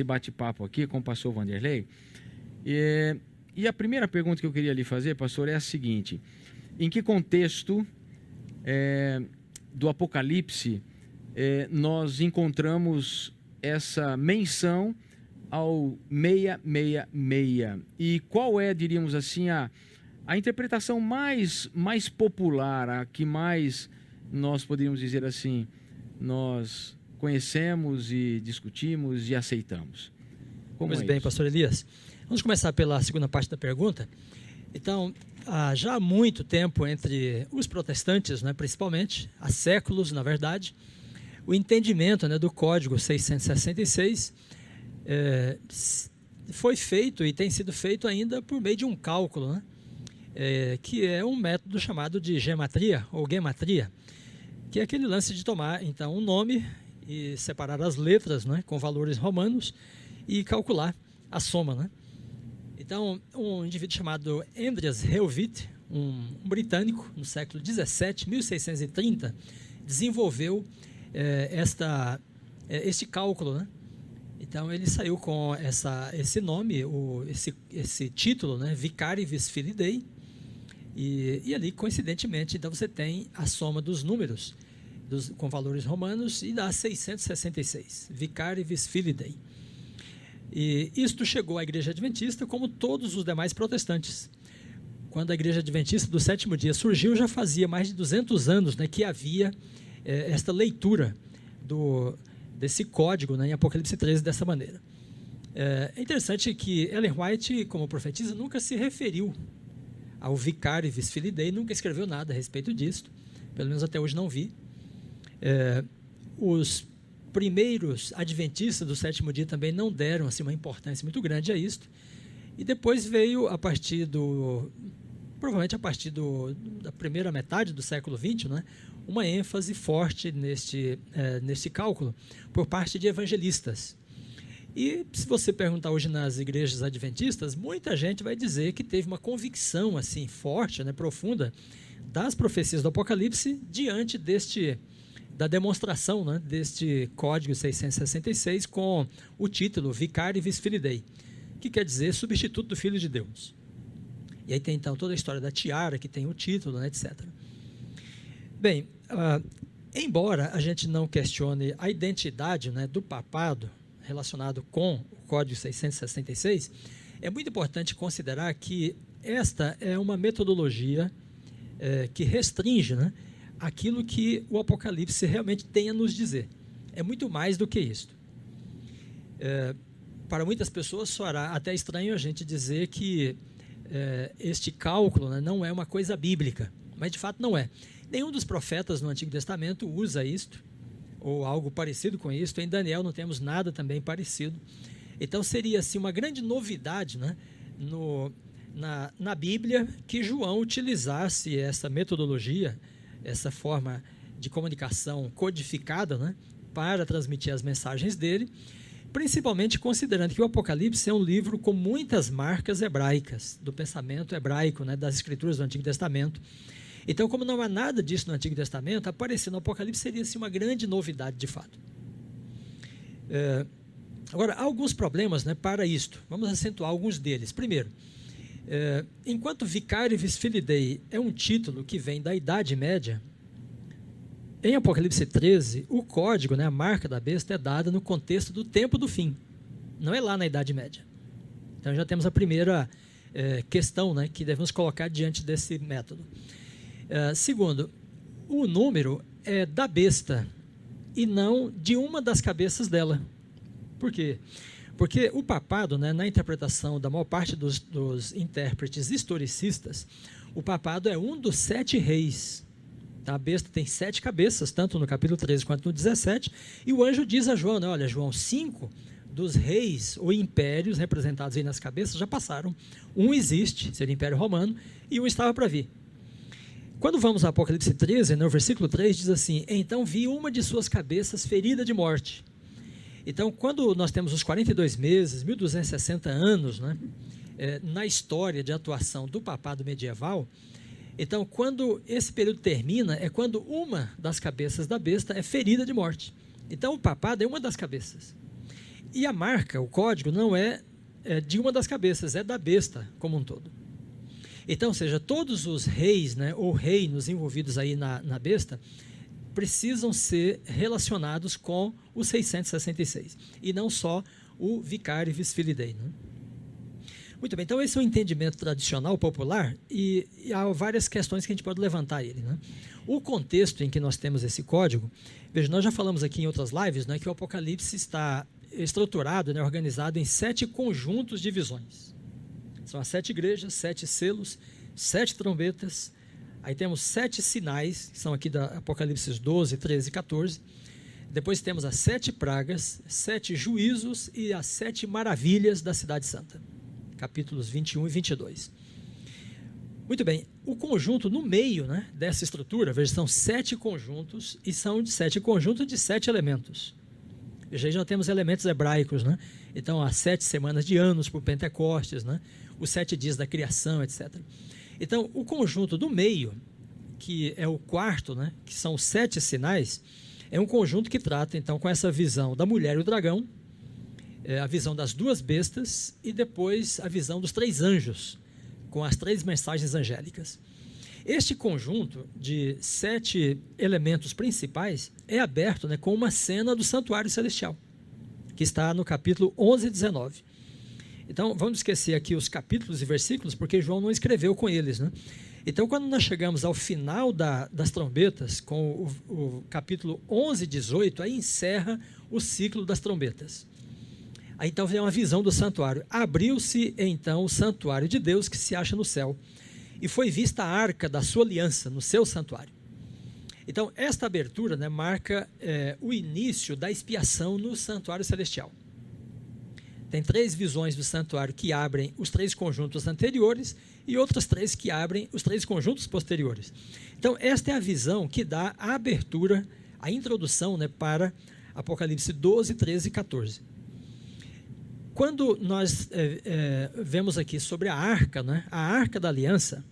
esse bate-papo aqui com o pastor Vanderlei. E, e a primeira pergunta que eu queria lhe fazer, pastor, é a seguinte: em que contexto é, do Apocalipse é, nós encontramos essa menção ao 666? E qual é, diríamos assim, a, a interpretação mais, mais popular, a que mais nós poderíamos dizer assim, nós conhecemos e discutimos e aceitamos? Como pois é bem, isso? pastor Elias. Vamos começar pela segunda parte da pergunta. Então, há já há muito tempo entre os protestantes, né, principalmente, há séculos, na verdade, o entendimento né, do Código 666 é, foi feito e tem sido feito ainda por meio de um cálculo, né, é, que é um método chamado de gematria ou gematria, que é aquele lance de tomar então um nome e separar as letras né, com valores romanos e calcular a soma. Né? Então, um indivíduo chamado Andreas Helvit, um, britânico, no século 17, 1630, desenvolveu é, esta, é, este cálculo. Né? Então, ele saiu com essa, esse nome, o, esse, esse título, né? Vicarivis Filidae, e, e ali, coincidentemente, então você tem a soma dos números dos, com valores romanos e dá 666, Vicarivis Filidae. E isto chegou à Igreja Adventista como todos os demais protestantes. Quando a Igreja Adventista do sétimo dia surgiu, já fazia mais de 200 anos né, que havia é, esta leitura do, desse código né, em Apocalipse 13 dessa maneira. É, é interessante que Ellen White, como profetisa, nunca se referiu ao vicário Filidae, nunca escreveu nada a respeito disso, pelo menos até hoje não vi. É, os primeiros adventistas do sétimo dia também não deram assim, uma importância muito grande a isto. E depois veio, a partir do. provavelmente a partir do, da primeira metade do século XX, né, uma ênfase forte neste, é, neste cálculo por parte de evangelistas. E se você perguntar hoje nas igrejas adventistas, muita gente vai dizer que teve uma convicção assim forte, né, profunda, das profecias do Apocalipse diante deste da demonstração né, deste código 666 com o título Vicarivis Filidae, que quer dizer substituto do Filho de Deus. E aí tem então toda a história da tiara, que tem o título, né, etc. Bem, uh, embora a gente não questione a identidade né, do papado relacionado com o Código 666, é muito importante considerar que esta é uma metodologia é, que restringe né, aquilo que o Apocalipse realmente tem a nos dizer. É muito mais do que isso. É, para muitas pessoas soará até estranho a gente dizer que é, este cálculo né, não é uma coisa bíblica, mas de fato não é. Nenhum dos profetas no Antigo Testamento usa isto, ou algo parecido com isto. Em Daniel não temos nada também parecido. Então seria assim uma grande novidade né, no, na, na Bíblia que João utilizasse essa metodologia essa forma de comunicação codificada, né, para transmitir as mensagens dele, principalmente considerando que o Apocalipse é um livro com muitas marcas hebraicas, do pensamento hebraico, né, das escrituras do Antigo Testamento. Então, como não há nada disso no Antigo Testamento, aparecer no Apocalipse seria assim, uma grande novidade de fato. É, agora, há alguns problemas né, para isto. Vamos acentuar alguns deles. Primeiro, é, enquanto Vicarius Filidae é um título que vem da Idade Média, em Apocalipse 13, o código, né, a marca da besta, é dada no contexto do tempo do fim. Não é lá na Idade Média. Então já temos a primeira é, questão né, que devemos colocar diante desse método. É, segundo, o número é da besta e não de uma das cabeças dela. Por quê? Porque o papado, né, na interpretação da maior parte dos, dos intérpretes historicistas, o papado é um dos sete reis. Tá? A besta tem sete cabeças, tanto no capítulo 13 quanto no 17. E o anjo diz a João: né, olha, João, cinco dos reis ou impérios representados aí nas cabeças já passaram. Um existe, seria o Império Romano, e um estava para vir. Quando vamos ao Apocalipse 13, no versículo 3, diz assim: Então vi uma de suas cabeças ferida de morte. Então, quando nós temos os 42 meses, 1260 anos, né, é, na história de atuação do papado medieval, então, quando esse período termina, é quando uma das cabeças da besta é ferida de morte. Então, o papado é uma das cabeças. E a marca, o código, não é, é de uma das cabeças, é da besta como um todo. Então, seja, todos os reis né, ou reinos envolvidos aí na, na besta precisam ser relacionados com o 666 e não só o vicário visfilidei. Né? Muito bem, então esse é o um entendimento tradicional, popular, e, e, há várias questões que a gente pode levantar ele. Né? O contexto em que nós temos esse código, veja, nós já falamos aqui em outras lives né, que o Apocalipse está estruturado, né, organizado em sete conjuntos de visões. São as sete igrejas, sete selos, sete trombetas, aí temos sete sinais, que são aqui da Apocalipse 12, 13 e 14. Depois temos as sete pragas, sete juízos e as sete maravilhas da Cidade Santa. Capítulos 21 e 22. Muito bem, o conjunto no meio né, dessa estrutura, veja, são sete conjuntos e são de sete conjuntos de sete elementos. Veja, aí já temos elementos hebraicos, né? Então, as sete semanas de anos por Pentecostes, né? os sete dias da criação, etc. Então, o conjunto do meio, que é o quarto, né? que são sete sinais, é um conjunto que trata, então, com essa visão da mulher e o dragão, é, a visão das duas bestas e depois a visão dos três anjos, com as três mensagens angélicas. Este conjunto de sete elementos principais é aberto né, com uma cena do santuário celestial, que está no capítulo 11 e 19. Então, vamos esquecer aqui os capítulos e versículos, porque João não escreveu com eles. Né? Então, quando nós chegamos ao final da, das trombetas, com o, o capítulo 11 e 18, aí encerra o ciclo das trombetas. Aí então vem uma visão do santuário. Abriu-se então o santuário de Deus que se acha no céu, e foi vista a arca da sua aliança no seu santuário. Então, esta abertura né, marca é, o início da expiação no santuário celestial. Tem três visões do santuário que abrem os três conjuntos anteriores e outras três que abrem os três conjuntos posteriores. Então, esta é a visão que dá a abertura, a introdução né, para Apocalipse 12, 13 e 14. Quando nós é, é, vemos aqui sobre a arca, né? a arca da aliança,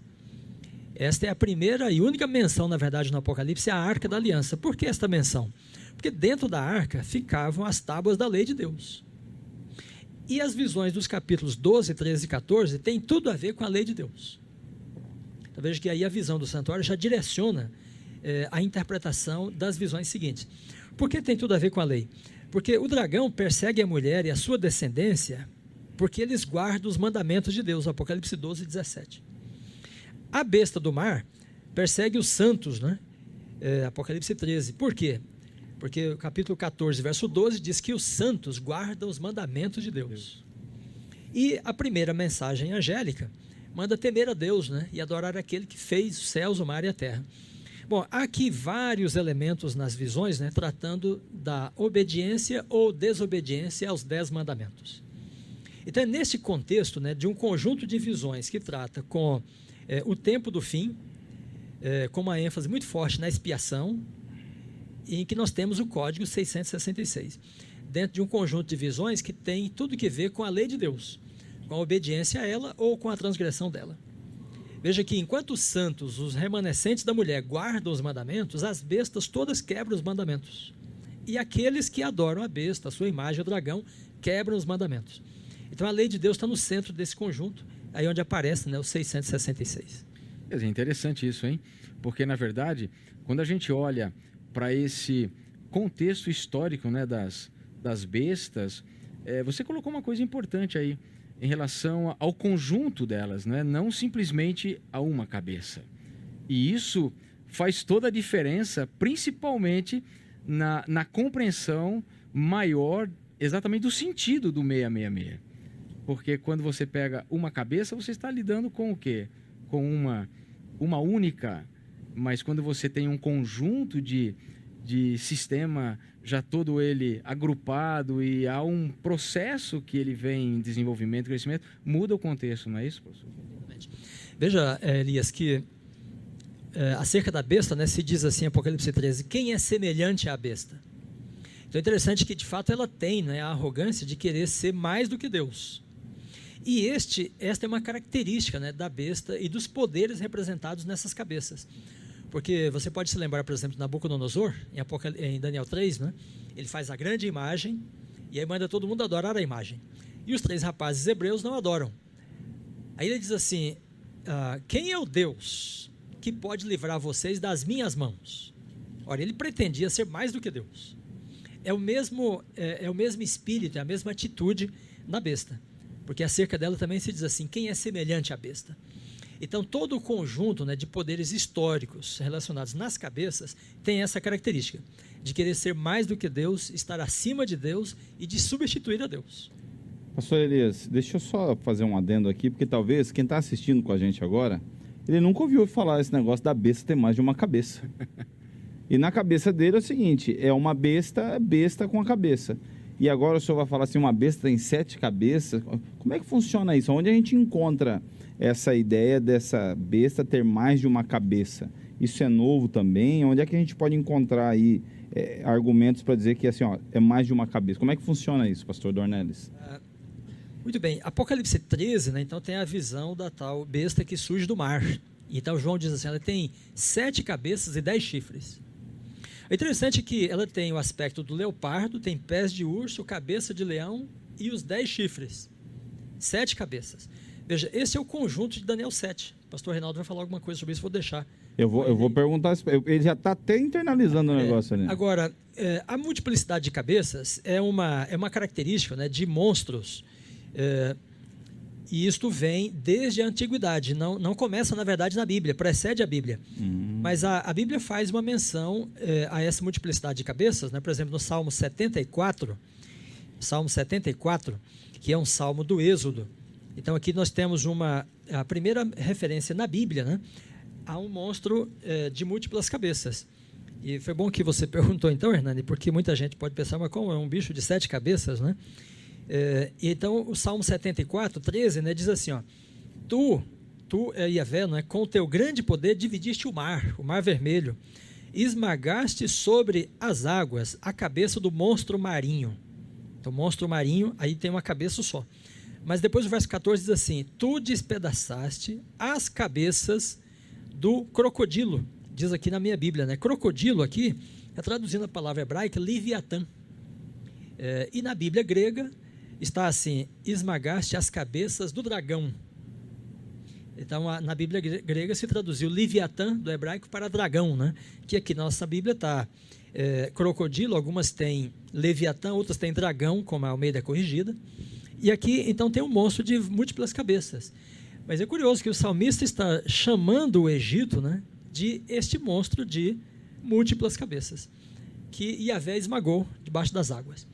esta é a primeira e única menção, na verdade, no Apocalipse, é a arca da aliança. Por que esta menção? Porque dentro da arca ficavam as tábuas da lei de Deus. E as visões dos capítulos 12, 13 e 14 têm tudo a ver com a lei de Deus. Então veja que aí a visão do santuário já direciona é, a interpretação das visões seguintes. Por que tem tudo a ver com a lei? Porque o dragão persegue a mulher e a sua descendência porque eles guardam os mandamentos de Deus, Apocalipse 12, 17. A besta do mar persegue os santos, né? É, Apocalipse 13. Por quê? Porque o capítulo 14, verso 12 diz que os santos guardam os mandamentos de Deus. E a primeira mensagem angélica manda temer a Deus né? e adorar aquele que fez os céus, o mar e a terra. Bom, há aqui vários elementos nas visões, né, tratando da obediência ou desobediência aos dez mandamentos. Então, é nesse contexto né, de um conjunto de visões que trata com é, o tempo do fim, é, com uma ênfase muito forte na expiação, em que nós temos o Código 666, dentro de um conjunto de visões que tem tudo que ver com a lei de Deus, com a obediência a ela ou com a transgressão dela. Veja que enquanto os santos, os remanescentes da mulher, guardam os mandamentos, as bestas todas quebram os mandamentos. E aqueles que adoram a besta, a sua imagem, o dragão, quebram os mandamentos. Então a lei de Deus está no centro desse conjunto, aí onde aparece né, o 666. É interessante isso, hein? Porque, na verdade, quando a gente olha para esse contexto histórico né, das, das bestas, é, você colocou uma coisa importante aí em relação ao conjunto delas, né? não simplesmente a uma cabeça. E isso faz toda a diferença, principalmente na, na compreensão maior exatamente do sentido do 666. Porque quando você pega uma cabeça, você está lidando com o quê? Com uma, uma única. Mas quando você tem um conjunto de, de sistema já todo ele agrupado e há um processo que ele vem em desenvolvimento, crescimento, muda o contexto, não é isso, professor? Veja, eh, Elias, que é, acerca da besta, né, se diz assim, Apocalipse 13, quem é semelhante à besta? Então é interessante que, de fato, ela tem né, a arrogância de querer ser mais do que Deus. E este, esta é uma característica né, da besta e dos poderes representados nessas cabeças. Porque você pode se lembrar, por exemplo, de Nabucodonosor, em, Apocal... em Daniel 3, né? ele faz a grande imagem E aí manda todo mundo adorar a imagem. E os três rapazes hebreus não adoram. Aí ele diz assim: ah, Quem é o Deus que pode livrar vocês das minhas mãos? Ora, ele pretendia ser mais do que Deus. É o mesmo, é, é o mesmo espírito, é a mesma atitude na besta. Porque acerca dela também se diz assim: quem é semelhante à besta? Então, todo o conjunto né, de poderes históricos relacionados nas cabeças tem essa característica de querer ser mais do que Deus, estar acima de Deus e de substituir a Deus. Pastor Elias, deixa eu só fazer um adendo aqui, porque talvez quem está assistindo com a gente agora, ele nunca ouviu falar esse negócio da besta ter mais de uma cabeça. E na cabeça dele é o seguinte: é uma besta, besta com a cabeça. E agora o senhor vai falar assim: uma besta tem sete cabeças. Como é que funciona isso? Onde a gente encontra essa ideia dessa besta ter mais de uma cabeça? Isso é novo também? Onde é que a gente pode encontrar aí é, argumentos para dizer que assim, ó, é mais de uma cabeça? Como é que funciona isso, pastor Dornelles? Uh, muito bem. Apocalipse 13, né, então tem a visão da tal besta que surge do mar. Então João diz assim: ela tem sete cabeças e dez chifres. É interessante que ela tem o aspecto do leopardo, tem pés de urso, cabeça de leão e os dez chifres. Sete cabeças. Veja, esse é o conjunto de Daniel 7. O pastor Reinaldo vai falar alguma coisa sobre isso, vou deixar. Eu vou, eu vou perguntar, ele já está até internalizando o é, negócio ali. Agora, é, a multiplicidade de cabeças é uma, é uma característica né, de monstros. É, e isto vem desde a antiguidade, não, não começa, na verdade, na Bíblia, precede a Bíblia. Uhum. Mas a, a Bíblia faz uma menção é, a essa multiplicidade de cabeças, né? por exemplo, no Salmo 74, Salmo 74, que é um salmo do Êxodo. Então aqui nós temos uma a primeira referência na Bíblia, né? a um monstro é, de múltiplas cabeças. E foi bom que você perguntou então, Hernani, porque muita gente pode pensar, mas como é um bicho de sete cabeças, né? É, então, o Salmo 74, 13, né, diz assim, ó, Tu, tu, é Yahvé, não é, com o teu grande poder dividiste o mar, o mar vermelho, esmagaste sobre as águas a cabeça do monstro marinho. Então, monstro marinho, aí tem uma cabeça só. Mas depois o verso 14 diz assim, Tu despedaçaste as cabeças do crocodilo. Diz aqui na minha Bíblia, né? Crocodilo aqui é traduzindo a palavra hebraica, Liviatã. É, e na Bíblia grega, está assim: esmagaste as cabeças do dragão. Então, na Bíblia grega se traduziu Liviatã, do hebraico, para dragão, né? que aqui na nossa Bíblia está é, crocodilo, algumas têm Leviatã, outras têm dragão, como a Almeida corrigida. E aqui, então, tem um monstro de múltiplas cabeças. Mas é curioso que o salmista está chamando o Egito né, de este monstro de múltiplas cabeças, que Yahvé esmagou debaixo das águas.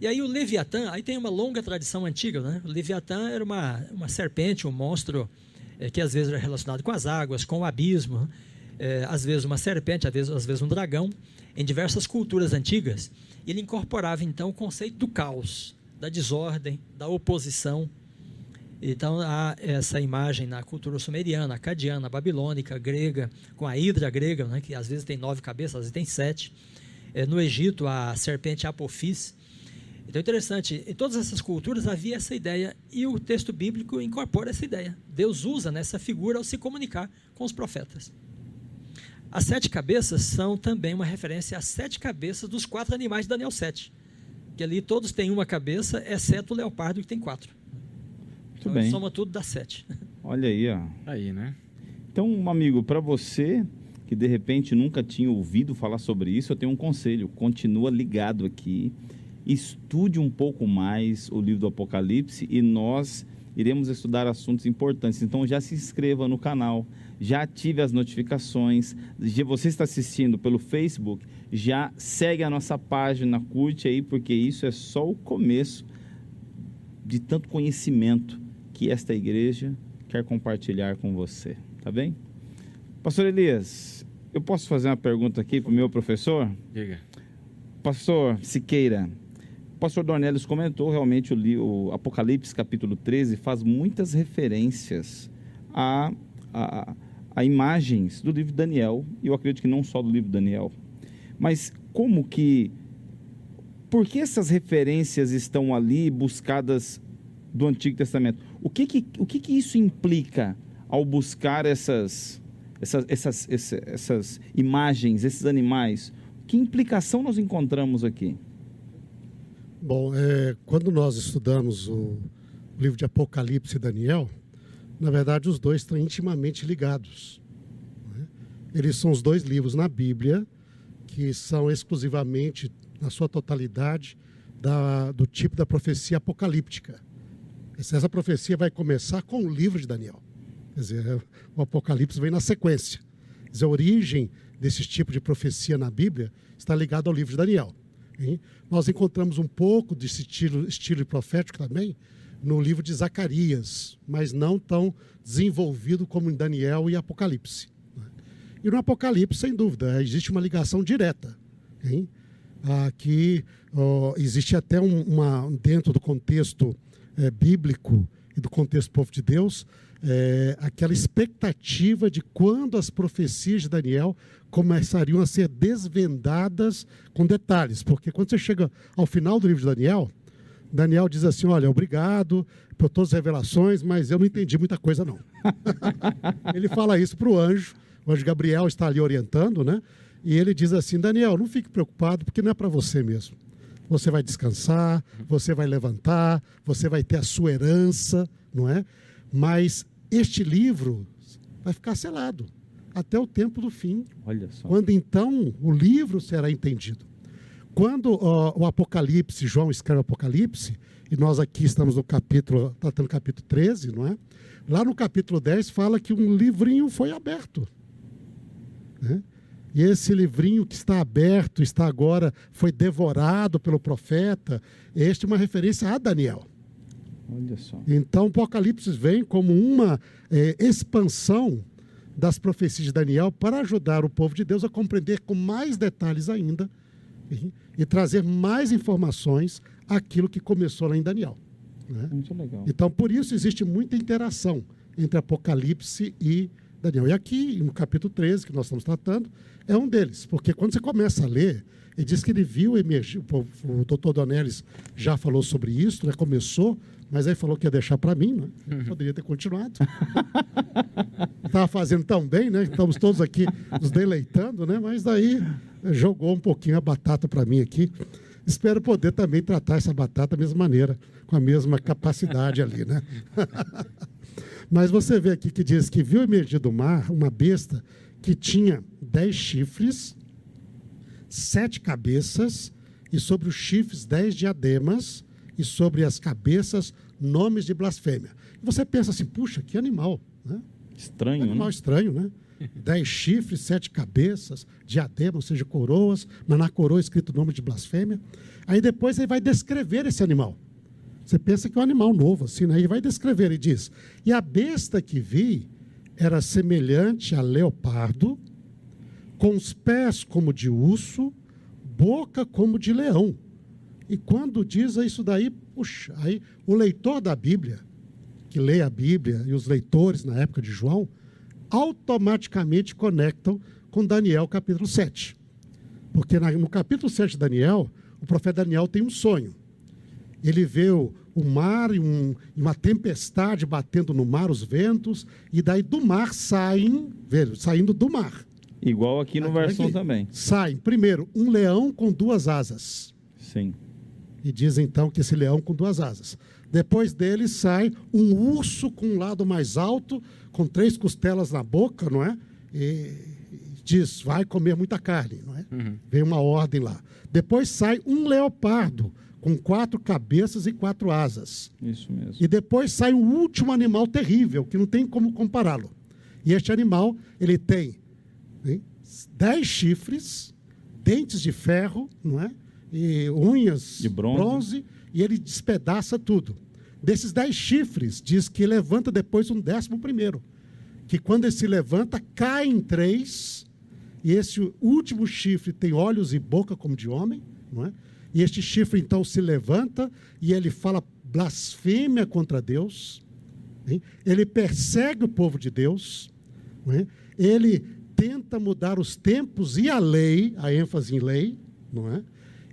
E aí o Leviatã, aí tem uma longa tradição antiga, né? O Leviatã era uma, uma serpente, um monstro é, que às vezes era relacionado com as águas, com o abismo, é, às vezes uma serpente, às vezes, às vezes um dragão, em diversas culturas antigas. Ele incorporava então o conceito do caos, da desordem, da oposição. Então há essa imagem na cultura sumeriana, acadiana, babilônica, grega, com a hidra grega, né, que às vezes tem nove cabeças, às vezes tem sete. É, no Egito, a serpente Apophis, então é interessante, em todas essas culturas havia essa ideia e o texto bíblico incorpora essa ideia. Deus usa nessa figura ao se comunicar com os profetas. As sete cabeças são também uma referência às sete cabeças dos quatro animais de Daniel 7. Que ali todos têm uma cabeça, exceto o leopardo que tem quatro. Muito então, bem. Soma tudo, dá sete. Olha aí, ó. Aí, né? Então, amigo, para você que de repente nunca tinha ouvido falar sobre isso, eu tenho um conselho. Continua ligado aqui estude um pouco mais o livro do Apocalipse e nós iremos estudar assuntos importantes. Então já se inscreva no canal, já ative as notificações. Se você está assistindo pelo Facebook, já segue a nossa página, curte aí, porque isso é só o começo de tanto conhecimento que esta igreja quer compartilhar com você, tá bem? Pastor Elias, eu posso fazer uma pergunta aqui para o meu professor? Diga. Pastor Siqueira, pastor Dornelles comentou realmente o, o, Apocalipse capítulo 13 faz muitas referências a, a, a, imagens do livro de Daniel, e eu acredito que não só do livro de Daniel. Mas como que. Por que essas referências estão ali buscadas do Antigo Testamento? O que, que, o que, que isso implica ao buscar essas, essas, essas, essas, essas imagens, esses animais? Que implicação nós encontramos aqui? Bom, é, quando nós estudamos o livro de Apocalipse e Daniel, na verdade os dois estão intimamente ligados. né? Eles são os dois livros na Bíblia que são exclusivamente, na sua totalidade, da, do tipo da profecia apocalíptica. Essa profecia vai começar com o livro de Daniel. Quer dizer, o Apocalipse vem na sequência. Quer dizer, a origem desse tipo de profecia na Bíblia está ligada ao livro de Daniel. Nós encontramos um pouco desse estilo, estilo profético também no livro de Zacarias, mas não tão desenvolvido como em Daniel e Apocalipse. E no Apocalipse, sem dúvida, existe uma ligação direta. hein? Aqui ó, existe até um- uma, dentro do contexto eh, bíblico e do contexto povo de Deus, eh, aquela expectativa de quando as profecias de Daniel começariam a ser desvendadas com detalhes. Porque quando você chega ao final do livro de Daniel, Daniel diz assim: Olha, obrigado por todas as revelações, mas eu não entendi muita coisa, não. ele fala isso para o anjo, o anjo Gabriel está ali orientando, né? E ele diz assim: Daniel, não fique preocupado, porque não é para você mesmo. Você vai descansar, você vai levantar, você vai ter a sua herança, não é? Mas este livro vai ficar selado até o tempo do fim, Olha só. quando então o livro será entendido. Quando ó, o Apocalipse, João escreve o Apocalipse, e nós aqui estamos no capítulo, tratando do capítulo 13, não é? Lá no capítulo 10 fala que um livrinho foi aberto. né? E esse livrinho que está aberto, está agora, foi devorado pelo profeta, este é uma referência a Daniel. Olha só. Então, o Apocalipse vem como uma eh, expansão das profecias de Daniel para ajudar o povo de Deus a compreender com mais detalhes ainda e, trazer mais informações aquilo que começou lá em Daniel. né? Muito legal. Então, por isso existe muita interação entre Apocalipse e Daniel. E aqui, no capítulo 13, que nós estamos tratando, é um deles. Porque quando você começa a ler, ele diz que ele viu emergir, o, doutor Donelis já falou sobre isso, né? começou, mas aí falou que ia deixar para mim, né? Eu Poderia ter continuado. Estava fazendo tão bem, né? Estamos todos aqui nos deleitando, né? Mas daí jogou um pouquinho a batata para mim aqui. Espero poder também tratar essa batata da mesma maneira, com a mesma capacidade ali, né? Mas você vê aqui que diz que viu emergir do mar uma besta que tinha dez chifres, sete cabeças, e sobre os chifres dez diademas, e sobre as cabeças nomes de blasfêmia. Você pensa assim, puxa, que animal, né? Estranho, Animal né? estranho, né? Dez chifres, sete cabeças, diadema, ou seja, coroas, mas na coroa escrito o nome de blasfêmia. Aí depois ele vai descrever esse animal. Você pensa que é um animal novo, assim, né? E vai descrever, ele diz: E a besta que vi era semelhante a leopardo, com os pés como de urso, boca como de leão. E quando diz isso daí, puxa, aí o leitor da Bíblia, que lê a Bíblia, e os leitores na época de João, automaticamente conectam com Daniel capítulo 7. Porque no capítulo 7 de Daniel, o profeta Daniel tem um sonho. Ele vê o, o mar e um- uma tempestade batendo no mar, os ventos, e daí do mar saem, velho, saindo do mar. Igual aqui no Aqui, versão aqui. também. Saem, primeiro, um leão com duas asas. Sim. E diz então que esse leão com duas asas. Depois dele sai um urso com um lado mais alto, com três costelas na boca, não é? E diz: vai comer muita carne, não é? Vem uma ordem lá. Depois sai um leopardo com quatro cabeças e quatro asas. Isso mesmo. E depois sai um último animal terrível, que não tem como compará-lo. E este animal, ele tem hein, dez chifres, dentes de ferro, não é? E unhas De bronze. e ele despedaça tudo. Desses dez chifres, diz que levanta depois um décimo primeiro. Que quando ele se levanta, cai em três, e esse último chifre tem olhos e boca como de homem, não é? E este chifre então se levanta e ele fala blasfêmia contra Deus. hein? Ele persegue o povo de Deus. é? Ele tenta mudar os tempos e a lei, a ênfase em lei, não é?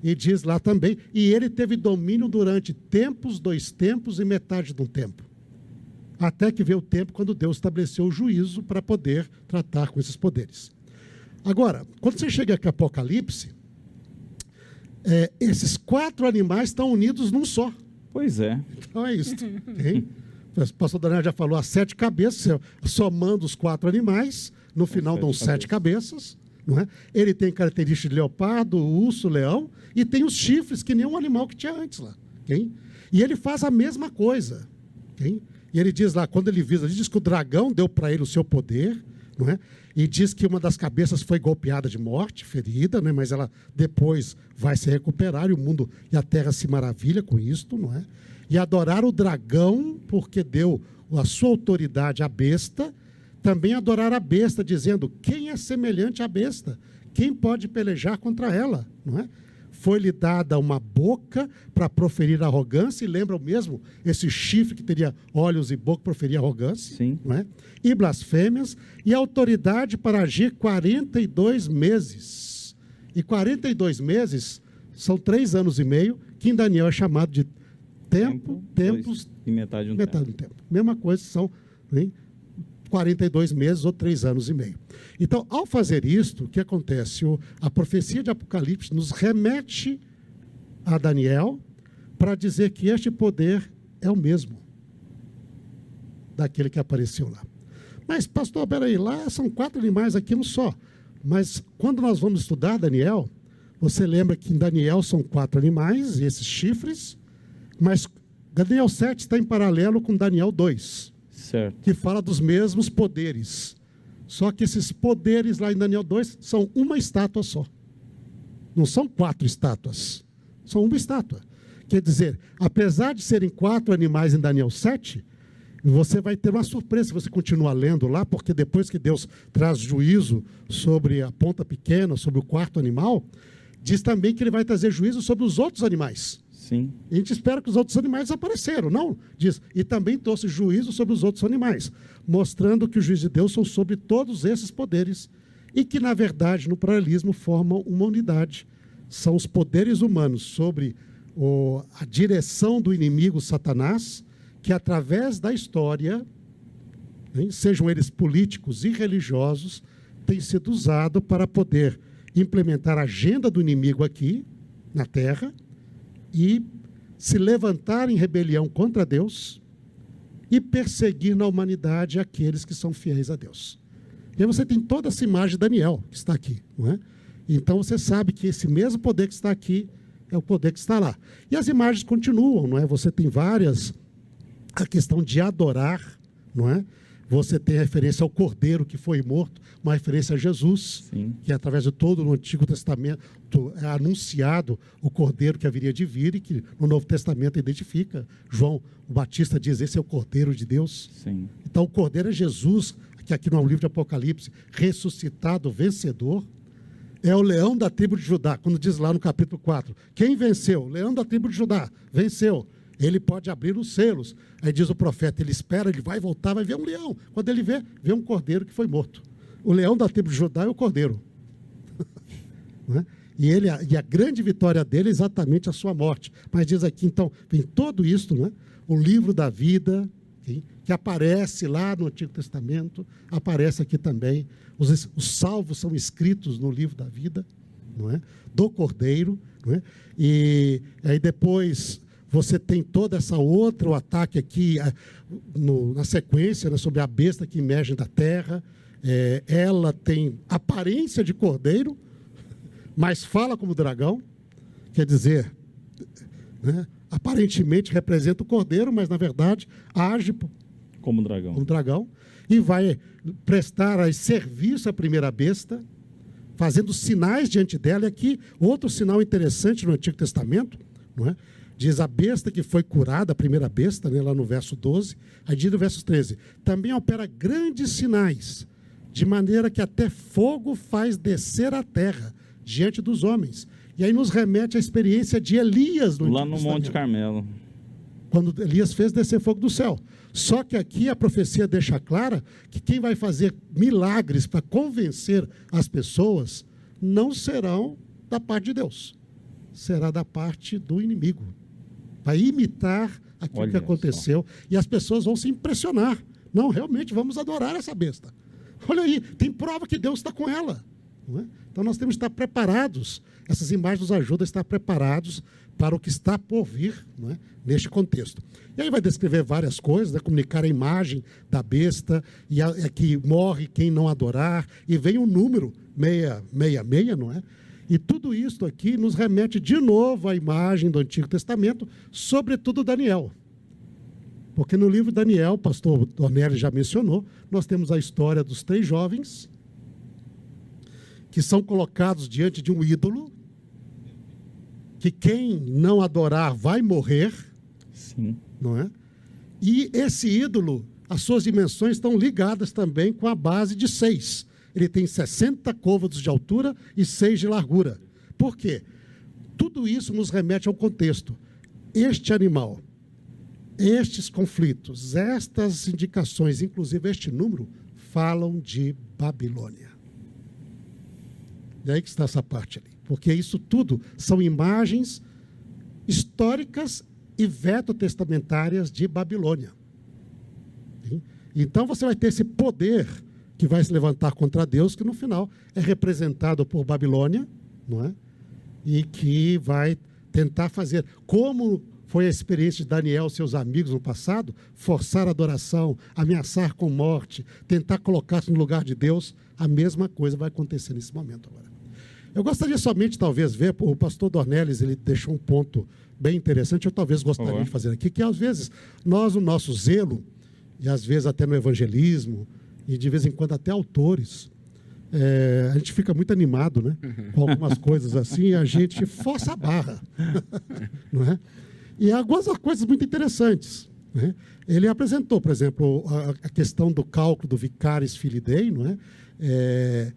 E diz lá também, e ele teve domínio durante tempos, dois tempos e metade de um tempo. Até que veio o tempo quando Deus estabeleceu o juízo para poder tratar com esses poderes. Agora, quando você chega aqui a Apocalipse, é, esses quatro animais estão unidos num só. Pois é. Então é isso. O pastor Daniel já falou as sete cabeças, somando os quatro animais, no final dão sete cabeças. É? Ele tem características de leopardo, urso, leão, e tem os chifres, que nem um animal que tinha antes lá. ok? E ele faz a mesma coisa. ok? E ele diz lá, quando ele visa, ele diz que o dragão deu para ele o seu poder, não é? e diz que uma das cabeças foi golpeada de morte, ferida, né? mas ela depois vai se recuperar e o mundo e a terra se maravilha com isto, não é? E adorar o dragão, porque deu a sua autoridade à besta, também adorar a besta, dizendo: quem é semelhante à besta? Quem pode pelejar contra ela? Não é? Foi-lhe dada uma boca para proferir arrogância, e lembram mesmo esse chifre que teria olhos e boca para proferir arrogância? Sim. Não é? E blasfêmias, e autoridade para agir 42 meses. E 42 meses são três anos e meio, que em Daniel é chamado de tempo, tempos, dois, e metade de um metade tempo. do tempo. Mesma coisa, são hein, 42 meses ou três anos e meio. Então, ao fazer isto, o que acontece? A profecia de Apocalipse nos remete a Daniel para dizer que este poder é o mesmo daquele que apareceu lá. Mas, pastor, peraí, lá são quatro animais, aqui um só. Mas quando nós vamos estudar Daniel, você lembra que em Daniel são quatro animais, esses chifres, mas Daniel 7 está em paralelo com Daniel 2 Certo. que fala dos mesmos poderes. Só que esses poderes lá em Daniel 2 são uma estátua só. Não são quatro estátuas. São uma estátua. Quer dizer, apesar de serem quatro animais em Daniel 7, você vai ter uma surpresa se você continuar lendo lá, porque depois que Deus traz juízo sobre a ponta pequena, sobre o quarto animal, diz também que ele vai trazer juízo sobre os outros animais. Sim. A gente espera que os outros animais desapareceram. Não, diz. E também trouxe juízo sobre os outros animais, mostrando que o juízo de Deus são sobre todos esses poderes e que, na verdade, no paralelismo formam uma unidade. São os poderes humanos sobre o- a direção do inimigo Satanás, que através da história, hein, sejam eles políticos e religiosos, tem sido usado para poder implementar a agenda do inimigo aqui na Terra e se levantar em rebelião contra Deus e perseguir na humanidade aqueles que são fiéis a Deus. E aí você tem toda essa imagem de Daniel que está aqui, não é? Então você sabe que esse mesmo poder que está aqui é o poder que está lá. E as imagens continuam, não é? Você tem várias a questão de adorar, não é? Você tem referência ao Cordeiro que foi morto, uma referência a Jesus, Sim. que através de todo o Antigo Testamento é anunciado o Cordeiro que haveria de vir e que no Novo Testamento identifica. João o Batista diz: esse é o Cordeiro de Deus. Sim. Então, o Cordeiro é Jesus, que aqui no livro de Apocalipse, ressuscitado, vencedor. É o leão da tribo de Judá, quando diz lá no capítulo 4: quem venceu? O leão da tribo de Judá, venceu. Ele pode abrir os selos. Aí diz o profeta: ele espera, ele vai voltar, vai ver um leão. Quando ele vê, vê um cordeiro que foi morto. O leão da tribo de Judá é o cordeiro. Não é? E, ele, e a grande vitória dele é exatamente a sua morte. Mas diz aqui, então, vem todo isso, não é? o livro da vida, que aparece lá no Antigo Testamento, aparece aqui também. Os, os salvos são escritos no livro da vida, não é? do Cordeiro. Não é? E aí depois você tem toda essa outra o ataque aqui a, no, na sequência né, sobre a besta que emerge da terra. É, ela tem aparência de cordeiro, mas fala como dragão, quer dizer, né, aparentemente representa o cordeiro, mas na verdade age Como dragão. como dragão e vai prestar serviço à primeira besta, fazendo sinais diante dela. E aqui, outro sinal interessante no Antigo Testamento, não é? Diz a besta que foi curada, a primeira besta, né, lá no verso 12, aí diz no verso 13, também opera grandes sinais, de maneira que até fogo faz descer a terra diante dos homens. E aí nos remete à experiência de Elias no Lá no Monte Carmelo. quando Elias fez descer fogo do céu. Só que aqui a profecia deixa clara que quem vai fazer milagres para convencer as pessoas não serão da parte de Deus, será da parte do inimigo. Vai imitar aquilo Olha que aconteceu e as pessoas vão se impressionar. Não, realmente vamos adorar essa besta. Olha aí, tem prova que Deus está com ela. é? Então nós temos que estar preparados. Essas imagens nos ajudam a estar preparados para o que está por vir não é? neste contexto. E aí vai descrever várias coisas, né? comunicar a imagem da besta, e a, é que morre quem não adorar, e vem o número 666, não é? E tudo isso aqui nos remete de novo à imagem do Antigo Testamento, sobretudo Daniel. Porque no livro de Daniel, o pastor Dornelli já mencionou, nós temos a história dos três jovens que são colocados diante de um ídolo, que quem não adorar vai morrer. Sim. Não é? E esse ídolo, as suas dimensões estão ligadas também com a base de seis. Ele tem 60 côvados de altura e 6 de largura. Por quê? Tudo isso nos remete ao contexto. Este animal, estes conflitos, estas indicações, inclusive este número, falam de Babilônia. E aí que está essa parte ali. Porque isso tudo são imagens históricas e veto-testamentárias de Babilônia. Então você vai ter esse poder que vai se levantar contra Deus, que no final é representado por Babilônia, não é? E que vai tentar fazer como foi a experiência de Daniel e seus amigos no passado, forçar a adoração, ameaçar com morte, tentar colocar-se no lugar de Deus, a mesma coisa vai acontecer nesse momento agora. Eu gostaria somente, talvez, ver, o pastor Dornelles, ele deixou um ponto bem interessante, eu talvez gostaria uhum. de fazer aqui, que às vezes nós, o nosso zelo, e às vezes até no evangelismo, e de vez em quando até autores. É, a gente fica muito animado né, com algumas coisas assim, e a gente força a barra. não é? E algumas coisas muito interessantes. Né? Ele apresentou, por exemplo, a, a, questão do cálculo do vicaris filidei, não é? é?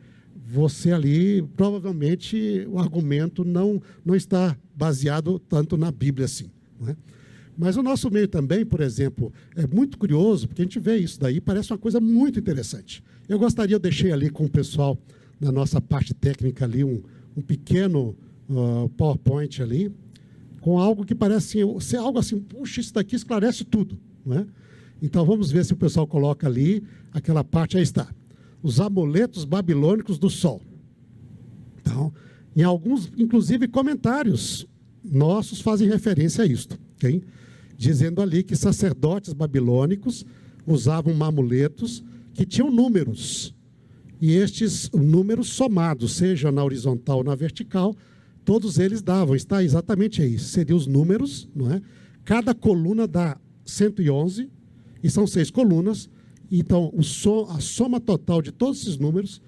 Você ali, provavelmente, o argumento não, não está baseado tanto na Bíblia assim. Não é? Mas o nosso meio também, por exemplo, é muito curioso, porque a gente vê isso daí, parece uma coisa muito interessante. Eu gostaria, eu deixei ali com o pessoal na nossa parte técnica ali um, um pequeno uh, PowerPoint ali, com algo que parece ser algo assim, puxa, isso daqui esclarece tudo. Não é? Então vamos ver se o pessoal coloca ali aquela parte, aí está. Os amuletos babilônicos do sol. Então, em alguns, inclusive, comentários nossos fazem referência a isto. Dizendo ali que sacerdotes babilônicos usavam amuletos que tinham números. E estes números somados, seja na horizontal ou na vertical, todos eles davam, está exatamente aí, seriam os números, não é? Cada coluna dá 111, e são seis colunas, então a soma total de todos esses números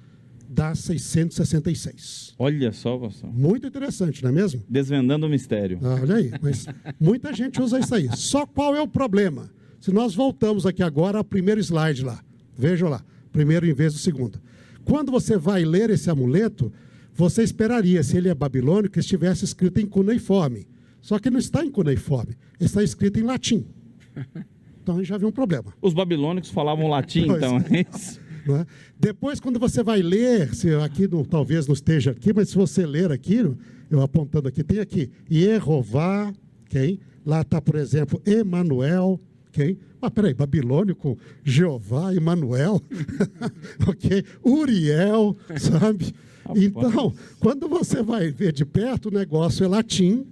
dá 666. Olha só, pastor. Muito interessante, não é mesmo? Desvendando o mistério. Ah, olha aí, mas muita gente usa isso aí. Só qual é o problema? Se nós voltamos aqui agora ao primeiro slide lá, vejam lá, primeiro em vez do segundo. Quando você vai ler esse amuleto, você esperaria, se ele é babilônico, que estivesse escrito em cuneiforme. Só que não está em cuneiforme, está escrito em latim. Então já havia um problema. Os babilônicos falavam latim, então, é isso? É? Depois, quando você vai ler, se aqui não, talvez não esteja aqui, mas se você ler aqui, eu apontando aqui, tem aqui Yehová, okay? lá está, por exemplo, Emanuel, ok? Ah, peraí, Babilônio com Jeová, Emanuel, ok? Uriel, sabe? Então, quando você vai ver de perto, o negócio é latim,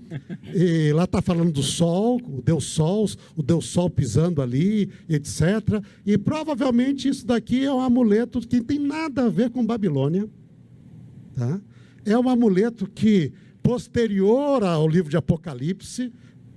e lá está falando do sol, o Deus Sol, o Deus Sol pisando ali, etc. E provavelmente isso daqui é um amuleto que não tem nada a ver com Babilônia. Tá? É um amuleto que, posterior ao livro de Apocalipse,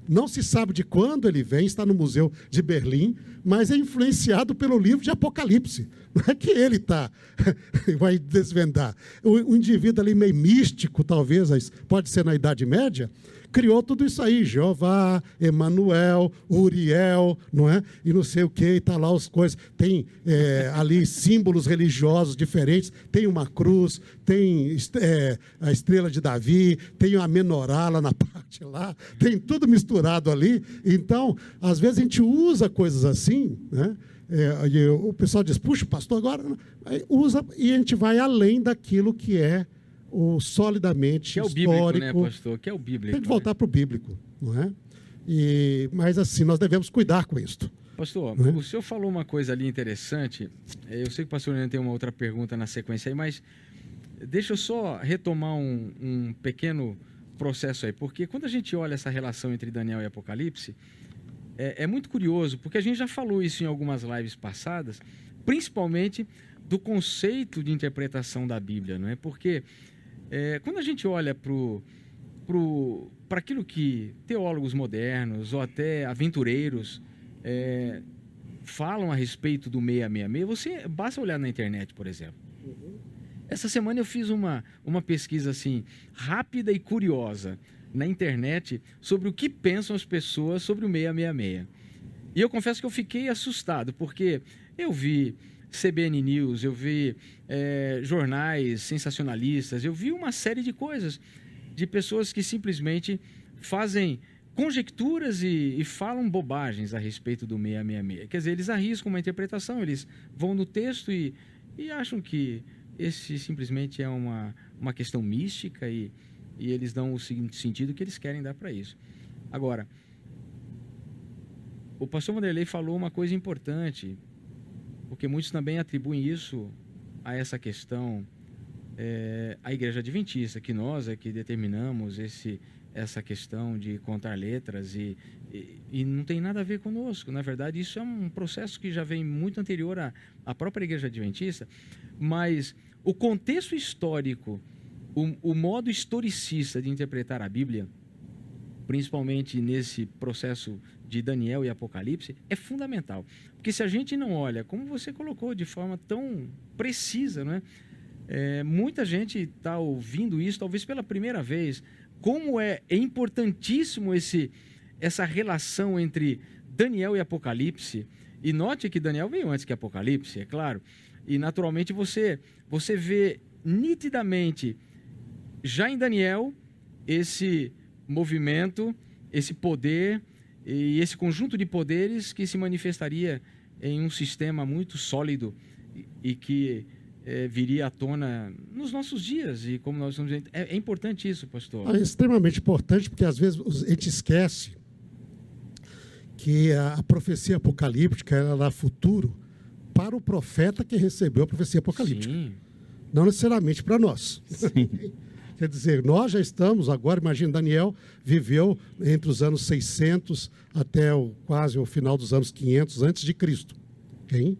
não se sabe de quando ele vem, está no Museu de Berlim, mas é influenciado pelo livro de Apocalipse. Não é que ele está, vai desvendar. O, indivíduo ali meio místico, talvez, pode ser na Idade Média, criou tudo isso aí, Jeová, Emanuel, Uriel, não é? E não sei o que, está lá as coisas. Tem é, ali símbolos religiosos diferentes, tem uma cruz, tem é, a estrela de Davi, tem a menorá lá na parte lá, tem tudo misturado ali. Então, às vezes a gente usa coisas assim, né? É, o pessoal diz, puxa, pastor, agora usa e a gente vai além daquilo que é o solidamente que é o histórico. Bíblico, né, pastor? Que é o bíblico. Tem que voltar né? para o bíblico, não é? E, mas assim, nós devemos cuidar com isso. Pastor, é? o senhor falou uma coisa ali interessante. É, eu sei que o pastor ainda tem uma outra pergunta na sequência aí, mas deixa eu só retomar um, um pequeno processo aí, porque quando a gente olha essa relação entre Daniel e Apocalipse, é, é, muito curioso, porque a gente já falou isso em algumas lives passadas, principalmente do conceito de interpretação da Bíblia, não é? Porque é, quando a gente olha para pro, pro, aquilo que teólogos modernos ou até aventureiros é, falam a respeito do 666, você basta olhar na internet, por exemplo. Essa semana eu fiz uma, uma pesquisa assim rápida e curiosa na internet sobre o que pensam as pessoas sobre o 666. E eu confesso que eu fiquei assustado, porque eu vi CBN News, eu vi é, jornais sensacionalistas, eu vi uma série de coisas de pessoas que simplesmente fazem conjecturas e, e, falam bobagens a respeito do 666. Quer dizer, eles arriscam uma interpretação, eles vão no texto e, e acham que esse simplesmente é uma, uma questão mística e, e eles dão o sentido que eles querem dar para isso. Agora, o pastor Vanderlei falou uma coisa importante, porque muitos também atribuem isso a essa questão é, à igreja adventista, que nós é que determinamos esse, essa questão de contar letras e, e, e, não tem nada a ver conosco. Na verdade, isso é um processo que já vem muito anterior à, à própria igreja adventista, mas o contexto histórico, o, o modo historicista de interpretar a Bíblia, principalmente nesse processo de Daniel e Apocalipse, é fundamental. Porque se a gente não olha, como você colocou de forma tão precisa, não é? É, muita gente está ouvindo isso, talvez pela primeira vez, como é, é importantíssimo esse, essa relação entre Daniel e Apocalipse. E note que Daniel veio antes que Apocalipse, é claro. E naturalmente você, você vê nitidamente, já em Daniel, esse movimento, esse poder e esse conjunto de poderes que se manifestaria em um sistema muito sólido e, e que é, viria à tona nos nossos dias e como nós estamos é, é importante isso, pastor. É extremamente importante porque às vezes a gente esquece que a, a profecia apocalíptica era lá futuro para o profeta que recebeu a profecia apocalíptica. Sim. Não necessariamente para nós. Sim. Quer dizer, nós já estamos agora, imagina, Daniel viveu entre os anos 600 até o, quase o final dos anos 500 antes de Cristo. Okay?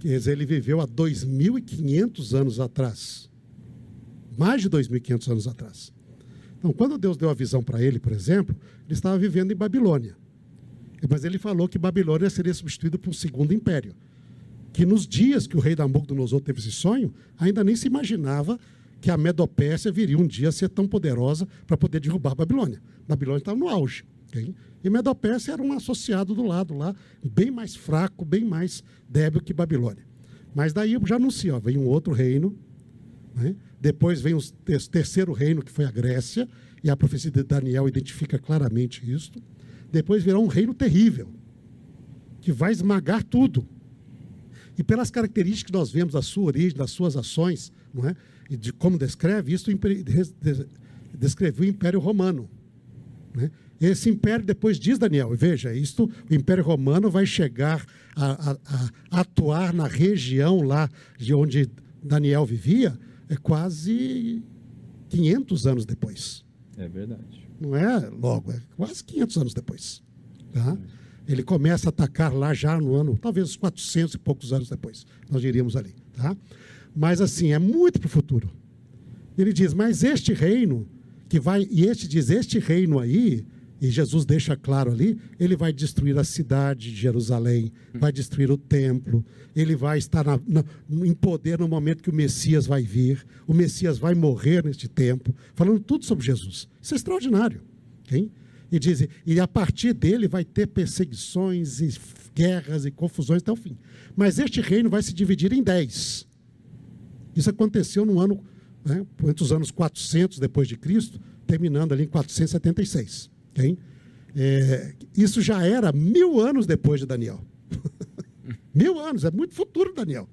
Quer dizer, ele viveu há 2.500 anos atrás. Mais de 2.500 anos atrás. Então, quando Deus deu a visão para ele, por exemplo, ele estava vivendo em Babilônia. Mas ele falou que Babilônia seria substituída por um segundo império que nos dias que o rei Nabucodonosor teve esse sonho, ainda nem se imaginava que a Medopérsia viria um dia a ser tão poderosa para poder derrubar a Babilônia. A Babilônia estava no auge. Okay? E Medopérsia era um associado do lado lá, bem mais fraco, bem mais débil que Babilônia. Mas daí já anuncia, ó, vem um outro reino, né? depois vem o terceiro reino, que foi a Grécia, e a profecia de Daniel identifica claramente isso. Depois virá um reino terrível, que vai esmagar tudo. E pelas características que nós vemos da sua origem, das suas ações, não é? E de como descreve, isso descreveu o Império Romano. Né? Esse império, depois diz Daniel, veja, isto, o Império Romano vai chegar a, a, a atuar na região lá de onde Daniel vivia, é quase 500 anos depois. É verdade. Não é logo, é quase 500 anos depois. Tá? É. Ele começa a atacar lá já no ano, talvez uns 400 e poucos anos depois, nós iríamos ali. Tá? Mas assim, é muito para o futuro. Ele diz, mas este reino, que vai, e este diz, este reino aí, e Jesus deixa claro ali, ele vai destruir a cidade de Jerusalém, vai destruir o templo, ele vai estar na, na, em poder no momento que o Messias vai vir, o Messias vai morrer neste tempo, falando tudo sobre Jesus. Isso é extraordinário. Okay? E dizem, e a partir dele vai ter perseguições e guerras e confusões até o fim. Mas este reino vai se dividir em dez. Isso aconteceu no ano, né, entre os anos 400 depois de Cristo, terminando ali em 476. Okay? É, isso já era mil anos depois de Daniel. mil anos, é muito futuro, Daniel.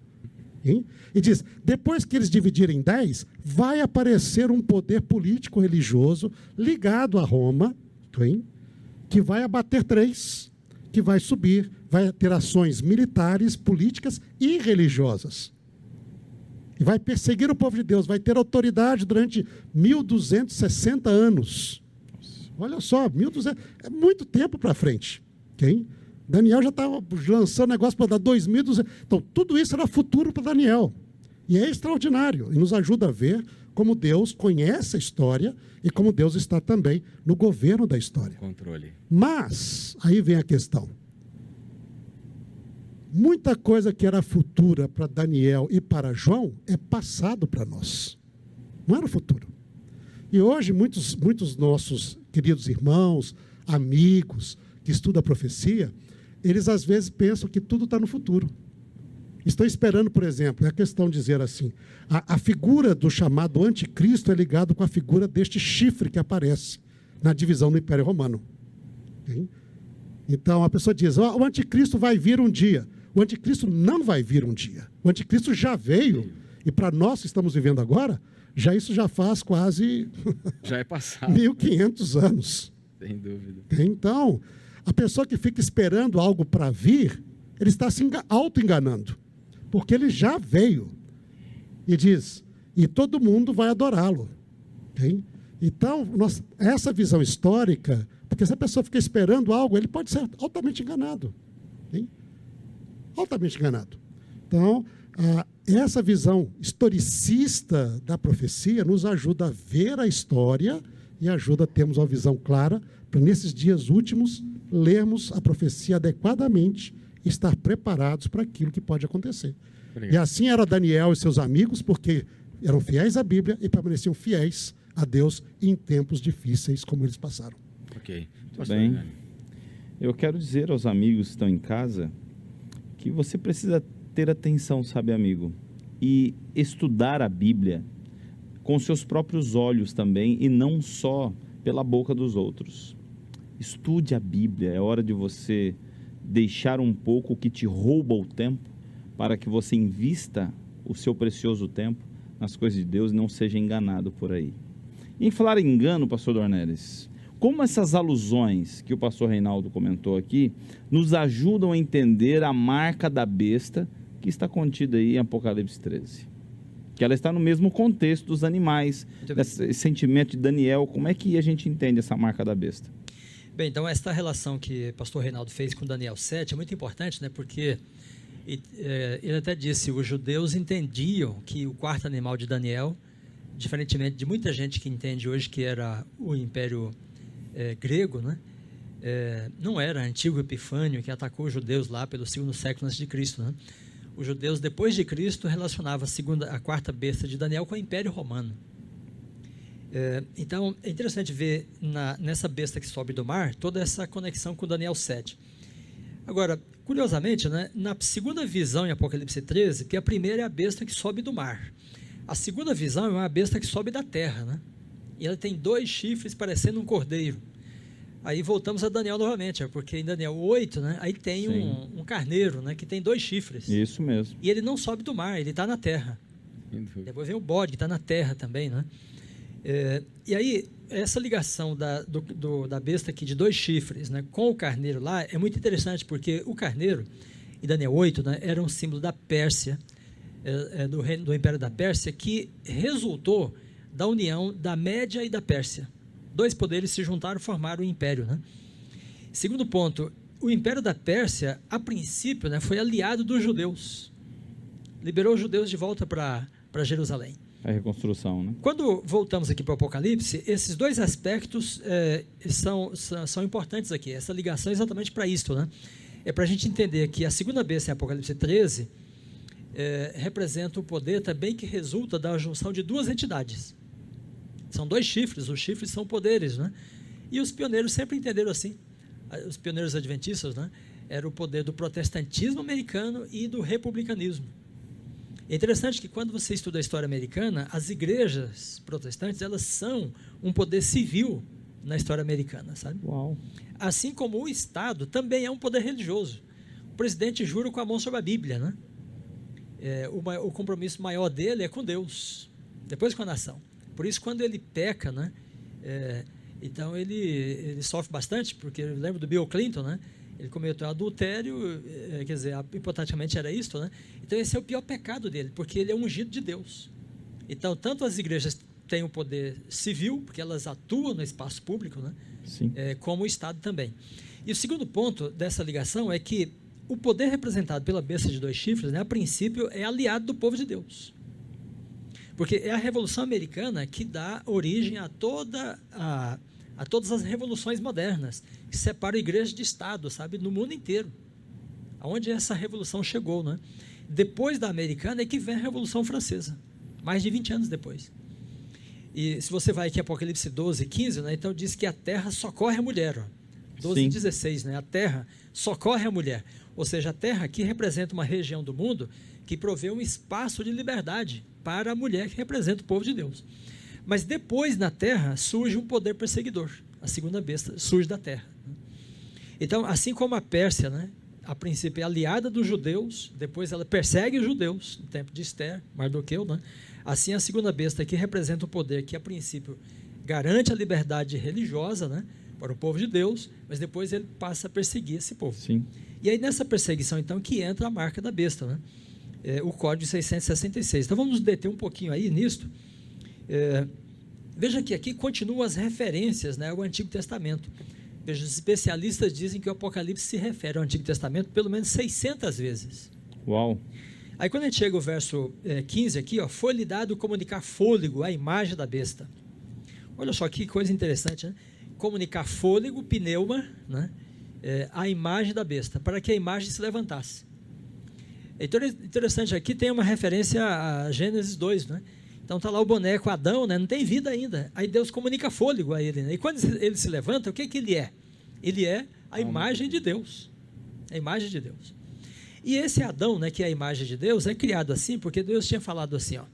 Okay? E diz: depois que eles dividirem em dez, vai aparecer um poder político religioso ligado a Roma, que vai abater três, que vai subir, vai ter ações militares, políticas e religiosas. E vai perseguir o povo de Deus, vai ter autoridade durante 1260 anos. Olha só, 1200, é muito tempo para frente. Okay? Daniel já estava lançando negócio para dar 2.200. Então, tudo isso era futuro para Daniel. E é extraordinário e nos ajuda a ver como Deus conhece a história e como Deus está também no governo da história. Controle. Mas, aí vem a questão. Muita coisa que era futura para Daniel e para João é passado para nós. Não era futuro. E hoje, muitos, muitos nossos queridos irmãos, amigos que estudam a profecia, eles às vezes pensam que tudo está no futuro. Estão esperando, por exemplo, é a questão de dizer assim: a, a figura do chamado anticristo é ligado com a figura deste chifre que aparece na divisão do Império Romano. Então a pessoa diz: oh, o anticristo vai vir um dia. O anticristo não vai vir um dia. O anticristo já veio. E para nós que estamos vivendo agora, já isso já faz quase já é passado 1500 anos. Sem dúvida. Então, a pessoa que fica esperando algo para vir, ele está se auto-enganando porque ele já veio. E diz: e todo mundo vai adorá-lo. Então, nós, essa visão histórica, porque se a pessoa fica esperando algo, ele pode ser altamente enganado. Altamente enganado. Então, essa visão historicista da profecia nos ajuda a ver a história e ajuda a termos uma visão clara para, nesses dias últimos, lermos a profecia adequadamente estar preparados para aquilo que pode acontecer. Obrigado. E assim era Daniel e seus amigos, porque eram fiéis à Bíblia e permaneciam fiéis a Deus em tempos difíceis como eles passaram. Ok. Muito bem. Eu quero dizer aos amigos que estão em casa que você precisa ter atenção, sabe, amigo, e estudar a Bíblia com seus próprios olhos também e não só pela boca dos outros. Estude a Bíblia, é hora de você deixar um pouco o que te rouba o tempo, para que você invista o seu precioso tempo nas coisas de Deus e não seja enganado por aí. em falar engano, pastor Dornelles, como essas alusões que o pastor Reinaldo comentou aqui nos ajudam a entender a marca da besta que está contida aí em Apocalipse 13? Que ela está no mesmo contexto dos animais, esse sentimento de Daniel. Como é que a gente entende essa marca da besta? Bem, então esta relação que o pastor Reinaldo fez com Daniel 7 é muito importante, né? Porque é, ele até disse, os judeus entendiam que o quarto animal de Daniel, diferentemente de muita gente que entende hoje que era o Império é, grego, né? É, não era antigo Epifânio que atacou os judeus lá pelo segundo século antes de Cristo, né? Os judeus depois de Cristo relacionavam a segunda, a quarta besta de Daniel com o Império Romano. É, então, é interessante ver na, nessa besta que sobe do mar toda essa conexão com Daniel 7. Agora, curiosamente, né, na segunda visão em Apocalipse 13, que a primeira é a besta que sobe do mar. A segunda visão é uma besta que sobe da terra. Né? E ela tem dois chifres parecendo um cordeiro. Aí voltamos a Daniel novamente, é porque em Daniel 8, né, aí tem um, um, carneiro né, que tem dois chifres. Isso mesmo. E ele não sobe do mar, ele está na terra. Depois vem o bode, que está na terra também. Né? É, e aí, essa ligação da, do, do, da besta aqui de dois chifres né, com o carneiro lá é muito interessante, porque o carneiro, em Daniel 8, né, era um símbolo da Pérsia, é, é, do, reino, do Império da Pérsia, que resultou da união da Média e da Pérsia. Dois poderes se juntaram e formaram o Império. Né? Segundo ponto, o Império da Pérsia, a princípio, né, foi aliado dos judeus. Liberou os judeus de volta para Jerusalém. A reconstrução, né? Quando voltamos aqui para o Apocalipse, esses dois aspectos é, são, são, importantes aqui. Essa ligação é exatamente para isto, né? É para a gente entender que a segunda besta em Apocalipse 13 é, representa o poder também que resulta da junção de duas entidades. São dois chifres, os chifres são poderes, né? E os pioneiros sempre entenderam assim. Os pioneiros adventistas, né? Era o poder do protestantismo americano e do republicanismo. É interessante que quando você estuda a história americana, as igrejas protestantes elas são um poder civil na história americana, sabe? Uau. Assim como o Estado também é um poder religioso. O presidente jura com a mão sobre a Bíblia, né? É, o, o, compromisso maior dele é com Deus, depois com a nação. Por isso, quando ele peca, né? É, então ele, ele sofre bastante, porque eu lembro do Bill Clinton, né? Ele cometeu adultério, eh, quer dizer, hipoteticamente era isto, né? Então esse é o pior pecado dele, porque ele é ungido de Deus. Então, tanto as igrejas têm o poder civil, porque elas atuam no espaço público, né? É, como o Estado também. E o segundo ponto dessa ligação é que o poder representado pela besta de dois chifres, né, a princípio, é aliado do povo de Deus. Porque é a Revolução Americana que dá origem a, toda a, a todas as revoluções modernas, que separam igreja de Estado, sabe, no mundo inteiro. Aonde essa revolução chegou, né? Depois da americana é que vem a Revolução Francesa, mais de 20 anos depois. E se você vai aqui Apocalipse 12, 15, né, então diz que a terra socorre a mulher. Ó. 12 Sim. 16, né? A terra socorre a mulher. Ou seja, a terra aqui representa uma região do mundo que provê um espaço de liberdade para a mulher que representa o povo de Deus. Mas depois na terra surge um poder perseguidor. A segunda besta surge da terra. Então, assim como a Pérsia, né, a princípio é aliada dos judeus, depois ela persegue os judeus, no tempo de Esther, Mardoqueu, né? assim a segunda besta aqui representa o poder que a princípio garante a liberdade religiosa né, para o povo de Deus, mas depois ele passa a perseguir esse povo. Sim. E aí nessa perseguição, então, que entra a marca da besta, né? É, o Código 666. Então vamos nos deter um pouquinho aí nisto. É, veja que aqui continuam as referências né, ao Antigo Testamento. Veja, os especialistas dizem que o Apocalipse se refere ao Antigo Testamento pelo menos 600 vezes. Uau! Aí quando a gente chega ao verso é, 15 aqui, ó, foi-lhe dado comunicar fôlego à imagem da besta. Olha só que coisa interessante, né? Comunicar fôlego, pneuma, né? É, à imagem da besta, para que a imagem se levantasse. É interessante, aqui tem uma referência a Gênesis 2, né? Então está lá o boneco Adão, né? não tem vida ainda. Aí Deus comunica fôlego a ele. Né? E quando ele se levanta, o que, que ele é? Ele é a imagem de Deus. A imagem de Deus. E esse Adão, né, que é a imagem de Deus, é criado assim porque Deus tinha falado assim: ó,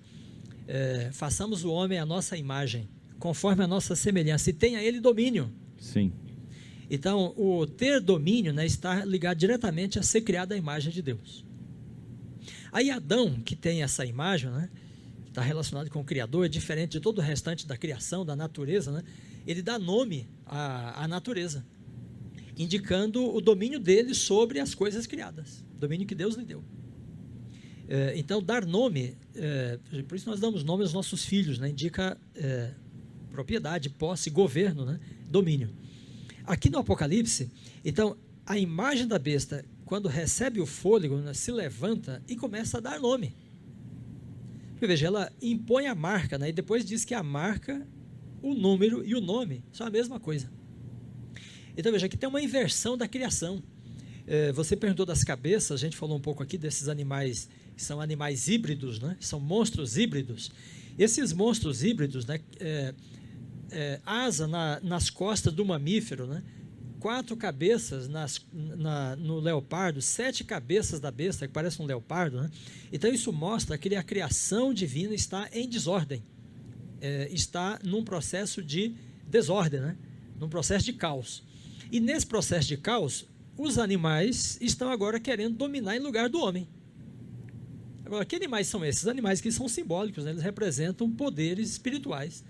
é, façamos o homem a nossa imagem, conforme a nossa semelhança, e tenha ele domínio. Sim. Então, o ter domínio né, está ligado diretamente a ser criado a imagem de Deus. Aí Adão, que tem essa imagem, né, está relacionado com o Criador, é diferente de todo o restante da criação, da natureza, né, ele dá nome à, à natureza, indicando o domínio dele sobre as coisas criadas, domínio que Deus lhe deu. É, então, dar nome, é, por isso nós damos nome aos nossos filhos, né, indica é, propriedade, posse, governo, né, domínio. Aqui no Apocalipse, então, a imagem da besta quando recebe o fôlego, né, se levanta e começa a dar nome. Porque, veja, ela impõe a marca, né, e depois diz que a marca, o número e o nome são a mesma coisa. Então, veja, aqui tem uma inversão da criação. É, você perguntou das cabeças, a gente falou um pouco aqui desses animais, que são animais híbridos, né? são monstros híbridos. Esses monstros híbridos, né, é, é, asa na, nas costas do mamífero, né? Quatro cabeças nas, na, no leopardo, sete cabeças da besta, que parece um leopardo. Né? Então, isso mostra que a criação divina está em desordem, é, está num processo de desordem, né? num processo de caos. E nesse processo de caos, os animais estão agora querendo dominar em lugar do homem. Agora, que animais são esses? Animais que são simbólicos, né? eles representam poderes espirituais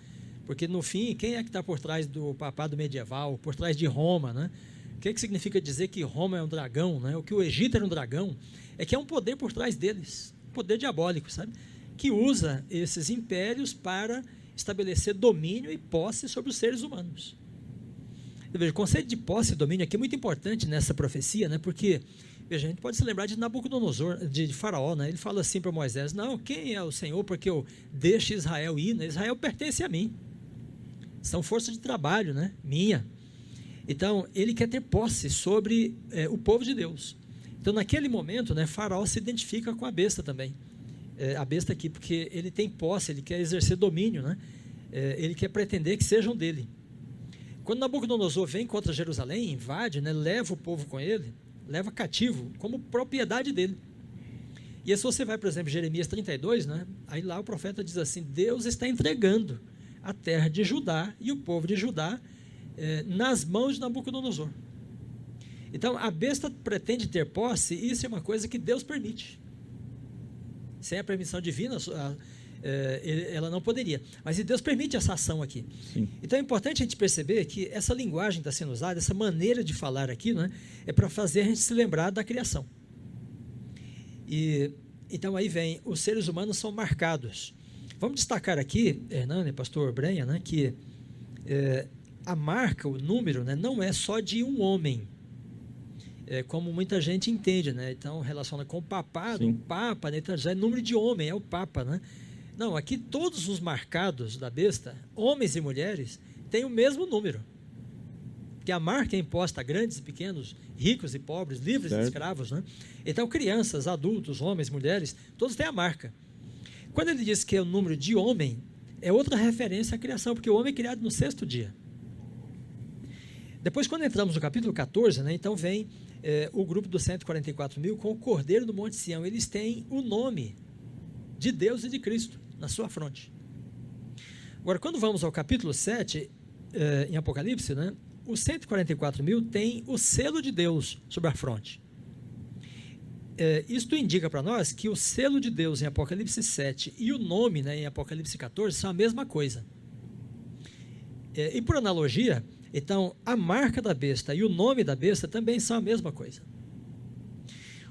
porque no fim, quem é que está por trás do papado medieval, por trás de Roma, né? O que, é que significa dizer que Roma é um dragão, né? O que o Egito era um dragão, é que é um poder por trás deles, poder diabólico, sabe? Que usa esses impérios para estabelecer domínio e posse sobre os seres humanos. Veja, o conceito de posse e domínio aqui é muito importante nessa profecia, né? Porque veja, a gente pode se lembrar de Nabucodonosor, de, de Faraó, né? Ele fala assim para Moisés: Não, quem é o Senhor? Porque eu deixo Israel ir, né? Israel pertence a mim. São forças de trabalho, né? Minha. Então, ele quer ter posse sobre é, o povo de Deus. Então, naquele momento, né, Faraó se identifica com a besta também. É, a besta aqui, porque ele tem posse, ele quer exercer domínio, né? É, ele quer pretender que sejam dele. Quando Nabucodonosor vem contra Jerusalém, invade, né, leva o povo com ele, leva cativo como propriedade dele. E se você vai, por exemplo, Jeremias 32, né, aí lá o profeta diz assim: Deus está entregando a terra de Judá e o povo de Judá eh, nas mãos de Nabucodonosor. Então, a besta pretende ter posse, e isso é uma coisa que Deus permite. Sem a permissão divina, é, ela não poderia. Mas Deus permite essa ação aqui. Sim. Então é importante a gente perceber que essa linguagem está sendo usada, essa maneira de falar aqui, né, é para fazer a gente se lembrar da criação. E então aí vem, os seres humanos são marcados. Vamos destacar aqui, Hernani, pastor Brenha, né, que é, a marca, o número, né, não é só de um homem, é, como muita gente entende, né? Então relaciona com o papado, Sim. o papa, né? Então, já é número de homem, é o papa, né? Não, aqui todos os marcados da besta, homens e mulheres, têm o mesmo número. Que a marca é imposta a grandes e pequenos, ricos e pobres, livres Certo. e escravos, né? Então crianças, adultos, homens, mulheres, todos têm a marca. Quando ele diz que é o número de homem, é outra referência à criação, porque o homem é criado no sexto dia. Depois, quando entramos no capítulo 14, né, então vem eh, o grupo dos 144 mil com o Cordeiro do Monte Sião. Eles têm o nome de Deus e de Cristo na sua fronte. Agora, quando vamos ao capítulo 7, eh, em Apocalipse, né, os 144 mil têm o selo de Deus sobre a fronte. É, isto indica para nós que o selo de Deus em Apocalipse 7 e o nome né, em Apocalipse 14 são a mesma coisa. É, e por analogia, então a marca da besta e o nome da besta também são a mesma coisa.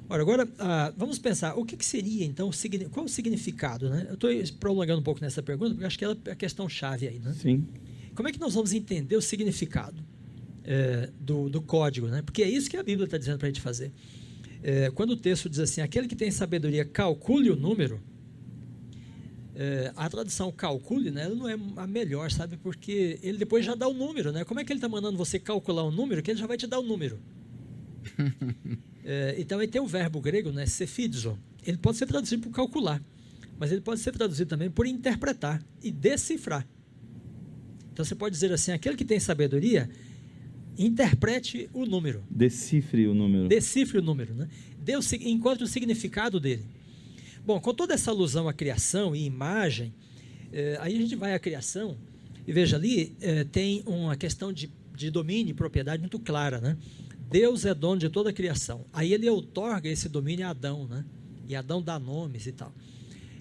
Ora, agora ah, vamos pensar o que, que seria então, qual o significado? Né? Eu estou prolongando um pouco nessa pergunta porque acho que ela é a questão chave aí. Né? Sim. Como é que nós vamos entender o significado é, do, do código? Né? Porque é isso que a Bíblia está dizendo para a gente fazer. É, quando o texto diz assim, aquele que tem sabedoria calcule o número, é, a tradução calcule, né, ela não é a melhor, sabe? Porque ele depois já dá o número, né? Como é que ele está mandando você calcular um número que ele já vai te dar o número? É, então, aí tem o verbo grego, né, sephidzo. Ele pode ser traduzido por calcular, mas ele pode ser traduzido também por interpretar e decifrar. Então, você pode dizer assim, aquele que tem sabedoria, interprete o número. Decifre o número. Decifre o número, né? Sig- encontre o significado dele. Bom, com toda essa alusão à criação e imagem, eh, aí a gente vai à criação e veja ali, eh, tem uma questão de, de domínio e propriedade muito clara, né? Deus é dono de toda a criação. Aí ele outorga esse domínio a Adão, né? E Adão dá nomes e tal.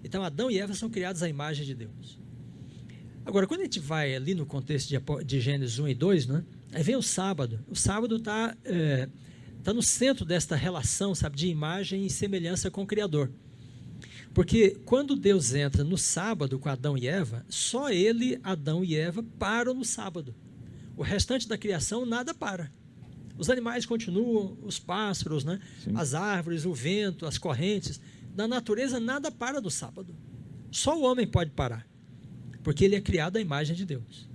Então Adão e Eva são criados à imagem de Deus. Agora, quando a gente vai ali no contexto de, de Gênesis 1 e 2, né? Aí vem o sábado. O sábado está tá no centro desta relação, sabe, de imagem e semelhança com o Criador. Porque quando Deus entra no sábado com Adão e Eva, só ele, Adão e Eva, param no sábado. O restante da criação nada para. Os animais continuam, os pássaros, né? Sim. as árvores, o vento, as correntes. Na natureza, nada para do sábado. Só o homem pode parar, porque ele é criado à imagem de Deus.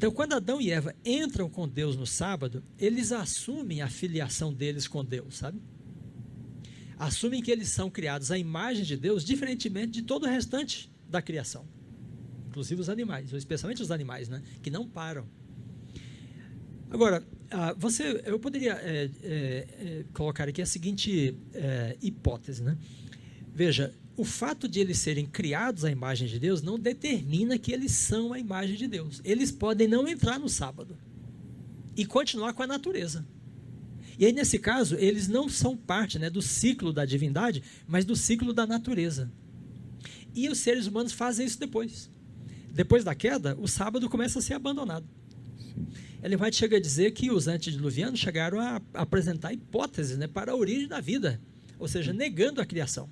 Então, quando Adão e Eva entram com Deus no sábado, eles assumem a filiação deles com Deus, sabe? Assumem que eles são criados à imagem de Deus, diferentemente de todo o restante da criação, inclusive os animais, especialmente os animais, né? Que não param. Agora, ah, você, eu poderia é, é, colocar aqui a seguinte é, hipótese, né? Veja, o fato de eles serem criados à imagem de Deus não determina que eles são a imagem de Deus. Eles podem não entrar no sábado e continuar com a natureza. E aí, nesse caso, eles não são parte né, do ciclo da divindade, mas do ciclo da natureza. E os seres humanos fazem isso depois. Depois da queda, o sábado começa a ser abandonado. Ele vai chegar a dizer que os antediluvianos chegaram a apresentar hipóteses né, para a origem da vida, ou seja, negando a criação.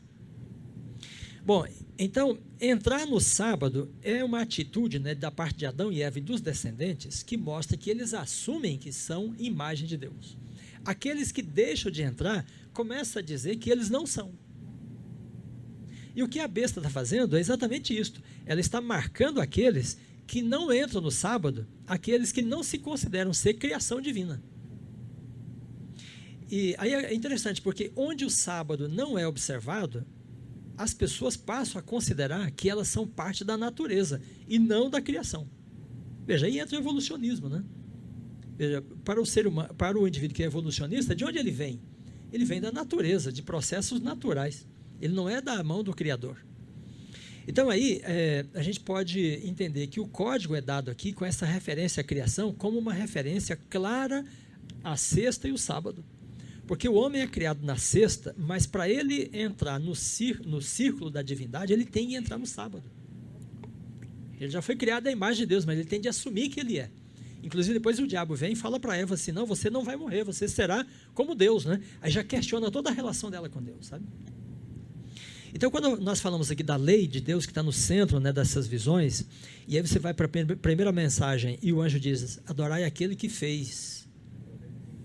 Bom, então, entrar no sábado é uma atitude né, da parte de Adão e Eva e dos descendentes que mostra que eles assumem que são imagem de Deus. Aqueles que deixam de entrar começam a dizer que eles não são. E o que a besta está fazendo é exatamente isto. Ela está marcando aqueles que não entram no sábado, aqueles que não se consideram ser criação divina. E aí é interessante, porque onde o sábado não é observado, as pessoas passam a considerar que elas são parte da natureza e não da criação. Veja, aí entra o evolucionismo, né? Veja, para o ser humano, para o indivíduo que é evolucionista, de onde ele vem? Ele vem da natureza, de processos naturais. Ele não é da mão do Criador. Então aí é, a gente pode entender que o código é dado aqui com essa referência à criação como uma referência clara à sexta e o sábado. Porque o homem é criado na sexta, mas para ele entrar no, no círculo da divindade, ele tem que entrar no sábado. Ele já foi criado à imagem de Deus, mas ele tem de assumir que ele é. Inclusive, depois o diabo vem e fala para Eva assim: não, você não vai morrer, você será como Deus, né? Aí já questiona toda a relação dela com Deus, sabe? Então, quando nós falamos aqui da lei de Deus que está no centro né, dessas visões, e aí você vai para a primeira mensagem e o anjo diz: Adorai aquele que fez.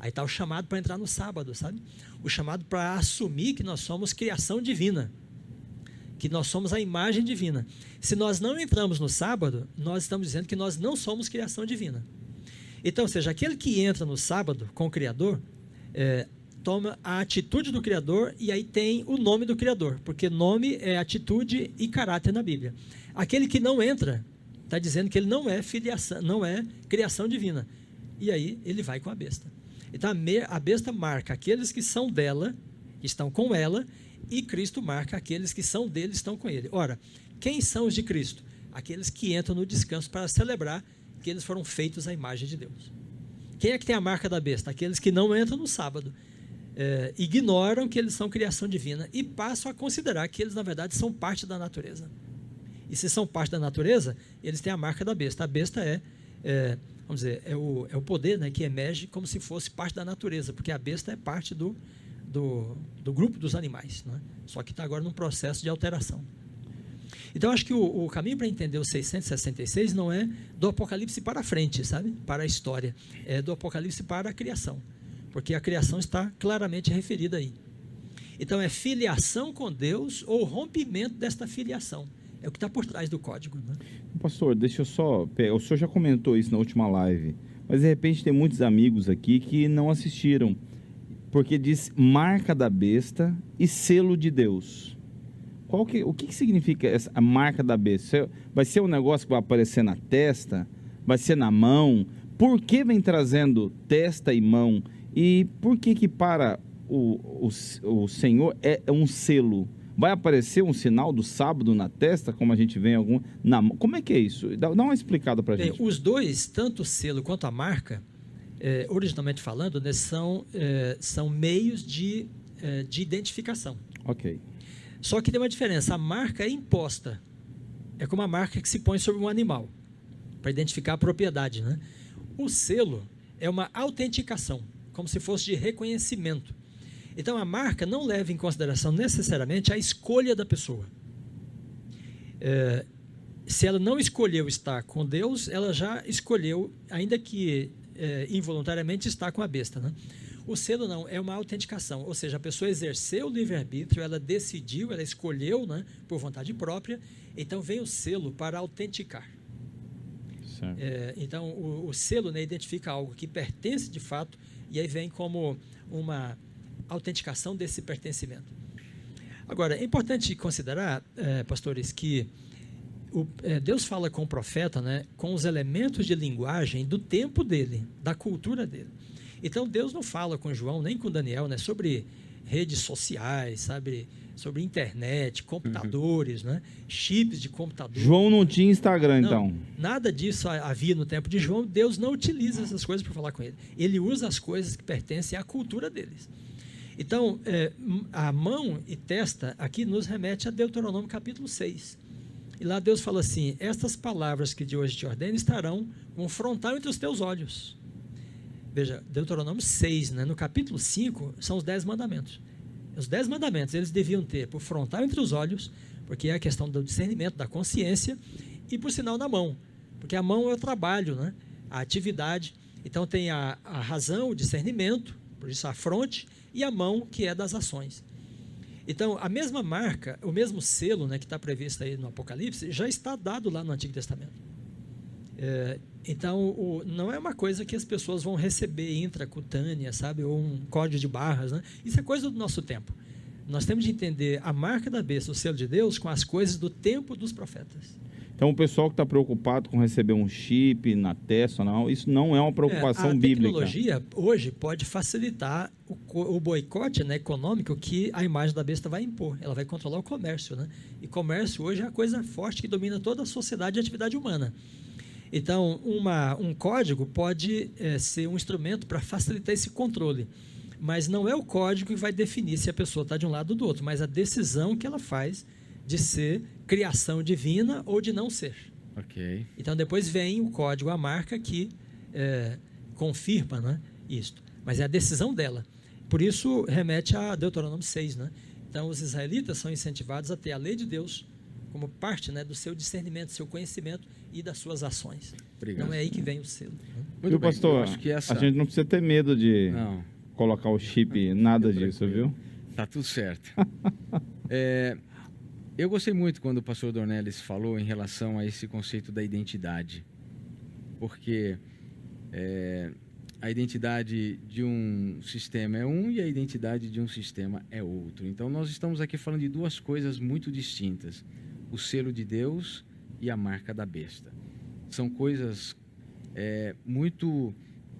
Aí está o chamado para entrar no sábado, sabe? O chamado para assumir que nós somos criação divina, que nós somos a imagem divina. Se nós não entramos no sábado, nós estamos dizendo que nós não somos criação divina. Então, ou seja, aquele que entra no sábado com o Criador, é, toma a atitude do Criador e aí tem o nome do Criador, porque nome é atitude e caráter na Bíblia. Aquele que não entra está dizendo que ele não é filiação, não é criação divina. E aí ele vai com a besta. Então a besta marca aqueles que são dela, estão com ela, e Cristo marca aqueles que são dele, estão com ele. Ora, quem são os de Cristo? Aqueles que entram no descanso para celebrar que eles foram feitos à imagem de Deus. Quem é que tem a marca da besta? Aqueles que não entram no sábado é, ignoram que eles são criação divina e passam a considerar que eles, na verdade, são parte da natureza. E se são parte da natureza, eles têm a marca da besta. A besta é, é vamos dizer, é o, é o poder né, que emerge como se fosse parte da natureza, porque a besta é parte do, do, do grupo dos animais. Né? Só que está agora num processo de alteração. Então, acho que o, o caminho para entender o 666 não é do Apocalipse para frente, sabe? Para a história. É do Apocalipse para a criação porque a criação está claramente referida aí. Então é filiação com Deus ou rompimento desta filiação. É o que está por trás do código. Né? Pastor, deixa eu só. O senhor já comentou isso na última live, mas de repente tem muitos amigos aqui que não assistiram, porque diz marca da besta e selo de Deus. Qual que, o que, que significa essa, a marca da besta? Vai ser um negócio que vai aparecer na testa? Vai ser na mão? Por que vem trazendo testa e mão? E por que que para o, o, o Senhor é um selo? Vai aparecer um sinal do sábado na testa, como a gente vê em algum... Na, como é que é isso? Dá, dá uma explicada para a gente. Os dois, tanto o selo quanto a marca, é, originalmente falando, né, são, é, são meios de, é, de identificação. Ok. Só que tem uma diferença. A marca é imposta. É como a marca que se põe sobre um animal, para identificar a propriedade. Né? O selo é uma autenticação como se fosse de reconhecimento. Então a marca não leva em consideração necessariamente a escolha da pessoa. É, se ela não escolheu estar com Deus, ela já escolheu, ainda que é, involuntariamente, estar com a besta. Né? O selo não, é uma autenticação, ou seja, a pessoa exerceu o livre-arbítrio, ela decidiu, ela escolheu né, por vontade própria, então vem o selo para autenticar. É, então, o, o selo né, identifica algo que pertence de fato e aí vem como uma autenticação desse pertencimento. Agora, é importante considerar, é, pastores, que o, é, Deus fala com o profeta né, com os elementos de linguagem do tempo dele, da cultura dele. Então, Deus não fala com João nem com Daniel né, sobre redes sociais, sabe? sobre internet, computadores, uhum. né? chips de computador. João não tinha Instagram, não, então? Nada disso havia no tempo de João. Deus não utiliza essas coisas para falar com ele. Ele usa as coisas que pertencem à cultura deles. Então, é, a mão e testa aqui nos remete a Deuteronômio capítulo 6. E lá Deus fala assim: Estas palavras que de hoje te ordeno estarão com frontal entre os teus olhos. Veja, Deuteronômio 6, né? no capítulo 5, são os dez mandamentos. Os dez mandamentos eles deviam ter por frontal entre os olhos, porque é a questão do discernimento, da consciência, e por sinal na mão, porque a mão é o trabalho, né? a atividade. Então tem a, a razão, o discernimento, por isso a fronte, e a mão, que é das ações. Então, a mesma marca, o mesmo selo né, que está previsto aí no Apocalipse, já está dado lá no Antigo Testamento. É, então, o, não é uma coisa que as pessoas vão receber intracutânea, sabe? Ou um código de barras, né? Isso é coisa do nosso tempo. Nós temos de entender a marca da besta, o selo de Deus, com as coisas do tempo dos profetas. Então, o pessoal que está preocupado com receber um chip na testa, não, isso não é uma preocupação é, a bíblica. A tecnologia hoje pode facilitar o, o, boicote né, econômico que a imagem da besta vai impor. Ela vai controlar o comércio. Né? E comércio hoje é a coisa forte que domina toda a sociedade e a atividade humana. Então, uma, um código pode é, ser um instrumento para facilitar esse controle. Mas não é o código que vai definir se a pessoa está de um lado ou do outro, mas a decisão que ela faz de ser criação divina ou de não ser. Ok. Então depois vem o código, a marca que é, confirma né, isto. Mas é a decisão dela. Por isso remete a Deuteronômio 6. Né? Então os israelitas são incentivados a ter a lei de Deus como parte né, do seu discernimento, do seu conhecimento e das suas ações. Obrigado. Não é aí que vem o selo. Né? Muito viu, bem, pastor? acho que essa... A gente não precisa ter medo de Não, colocar o chip, nada disso, viu? tá tudo certo. É, eu gostei muito quando o pastor Dornelles falou em relação a esse conceito da identidade. Porque é, a identidade de um sistema é um e a identidade de um sistema é outro. Então, nós estamos aqui falando de duas coisas muito distintas: o selo de Deus e a marca da besta. São coisas é, muito,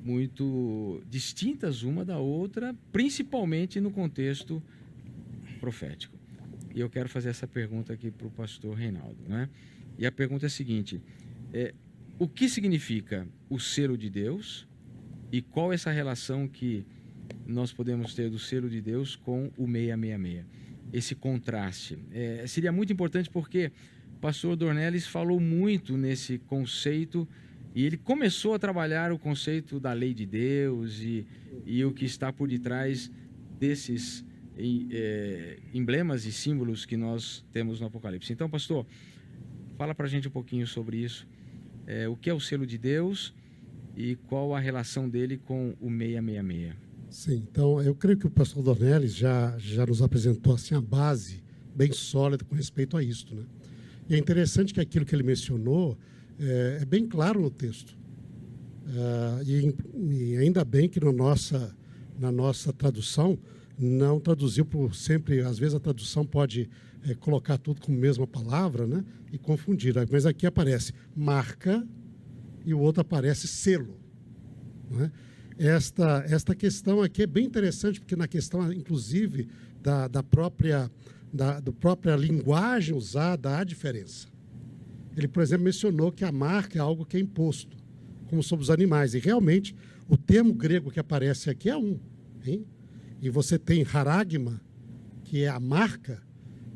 muito distintas uma da outra, principalmente no contexto profético. E eu quero fazer essa pergunta aqui para o pastor Reinaldo. Né? E a pergunta é a seguinte: é, o que significa o selo de Deus e qual é essa relação que nós podemos ter do selo de Deus com o 666? Esse contraste. É, seria muito importante porque o pastor Dornelles falou muito nesse conceito e ele começou a trabalhar o conceito da lei de Deus e, e o que está por detrás desses é, emblemas e símbolos que nós temos no Apocalipse. Então, pastor, fala para a gente um pouquinho sobre isso. É, o que é o selo de Deus e qual a relação dele com o 666? Sim, então eu creio que o pastor Dornelles já, já nos apresentou assim a base bem sólida com respeito a isto. Né? E é interessante que aquilo que ele mencionou é, é bem claro no texto. Ah, e, e ainda bem que na nossa, na nossa tradução não traduziu por sempre, às vezes a tradução pode é, colocar tudo com a mesma palavra né? e confundir. Mas aqui aparece marca e o outro aparece selo. Não é? esta, esta questão aqui é bem interessante, porque na questão, inclusive, da, da, própria, da, da própria linguagem usada, há diferença. Ele, por exemplo, mencionou que a marca é algo que é imposto, como sobre os animais. E, realmente, o termo grego que aparece aqui é um. Hein? E você tem haragma, que é a marca,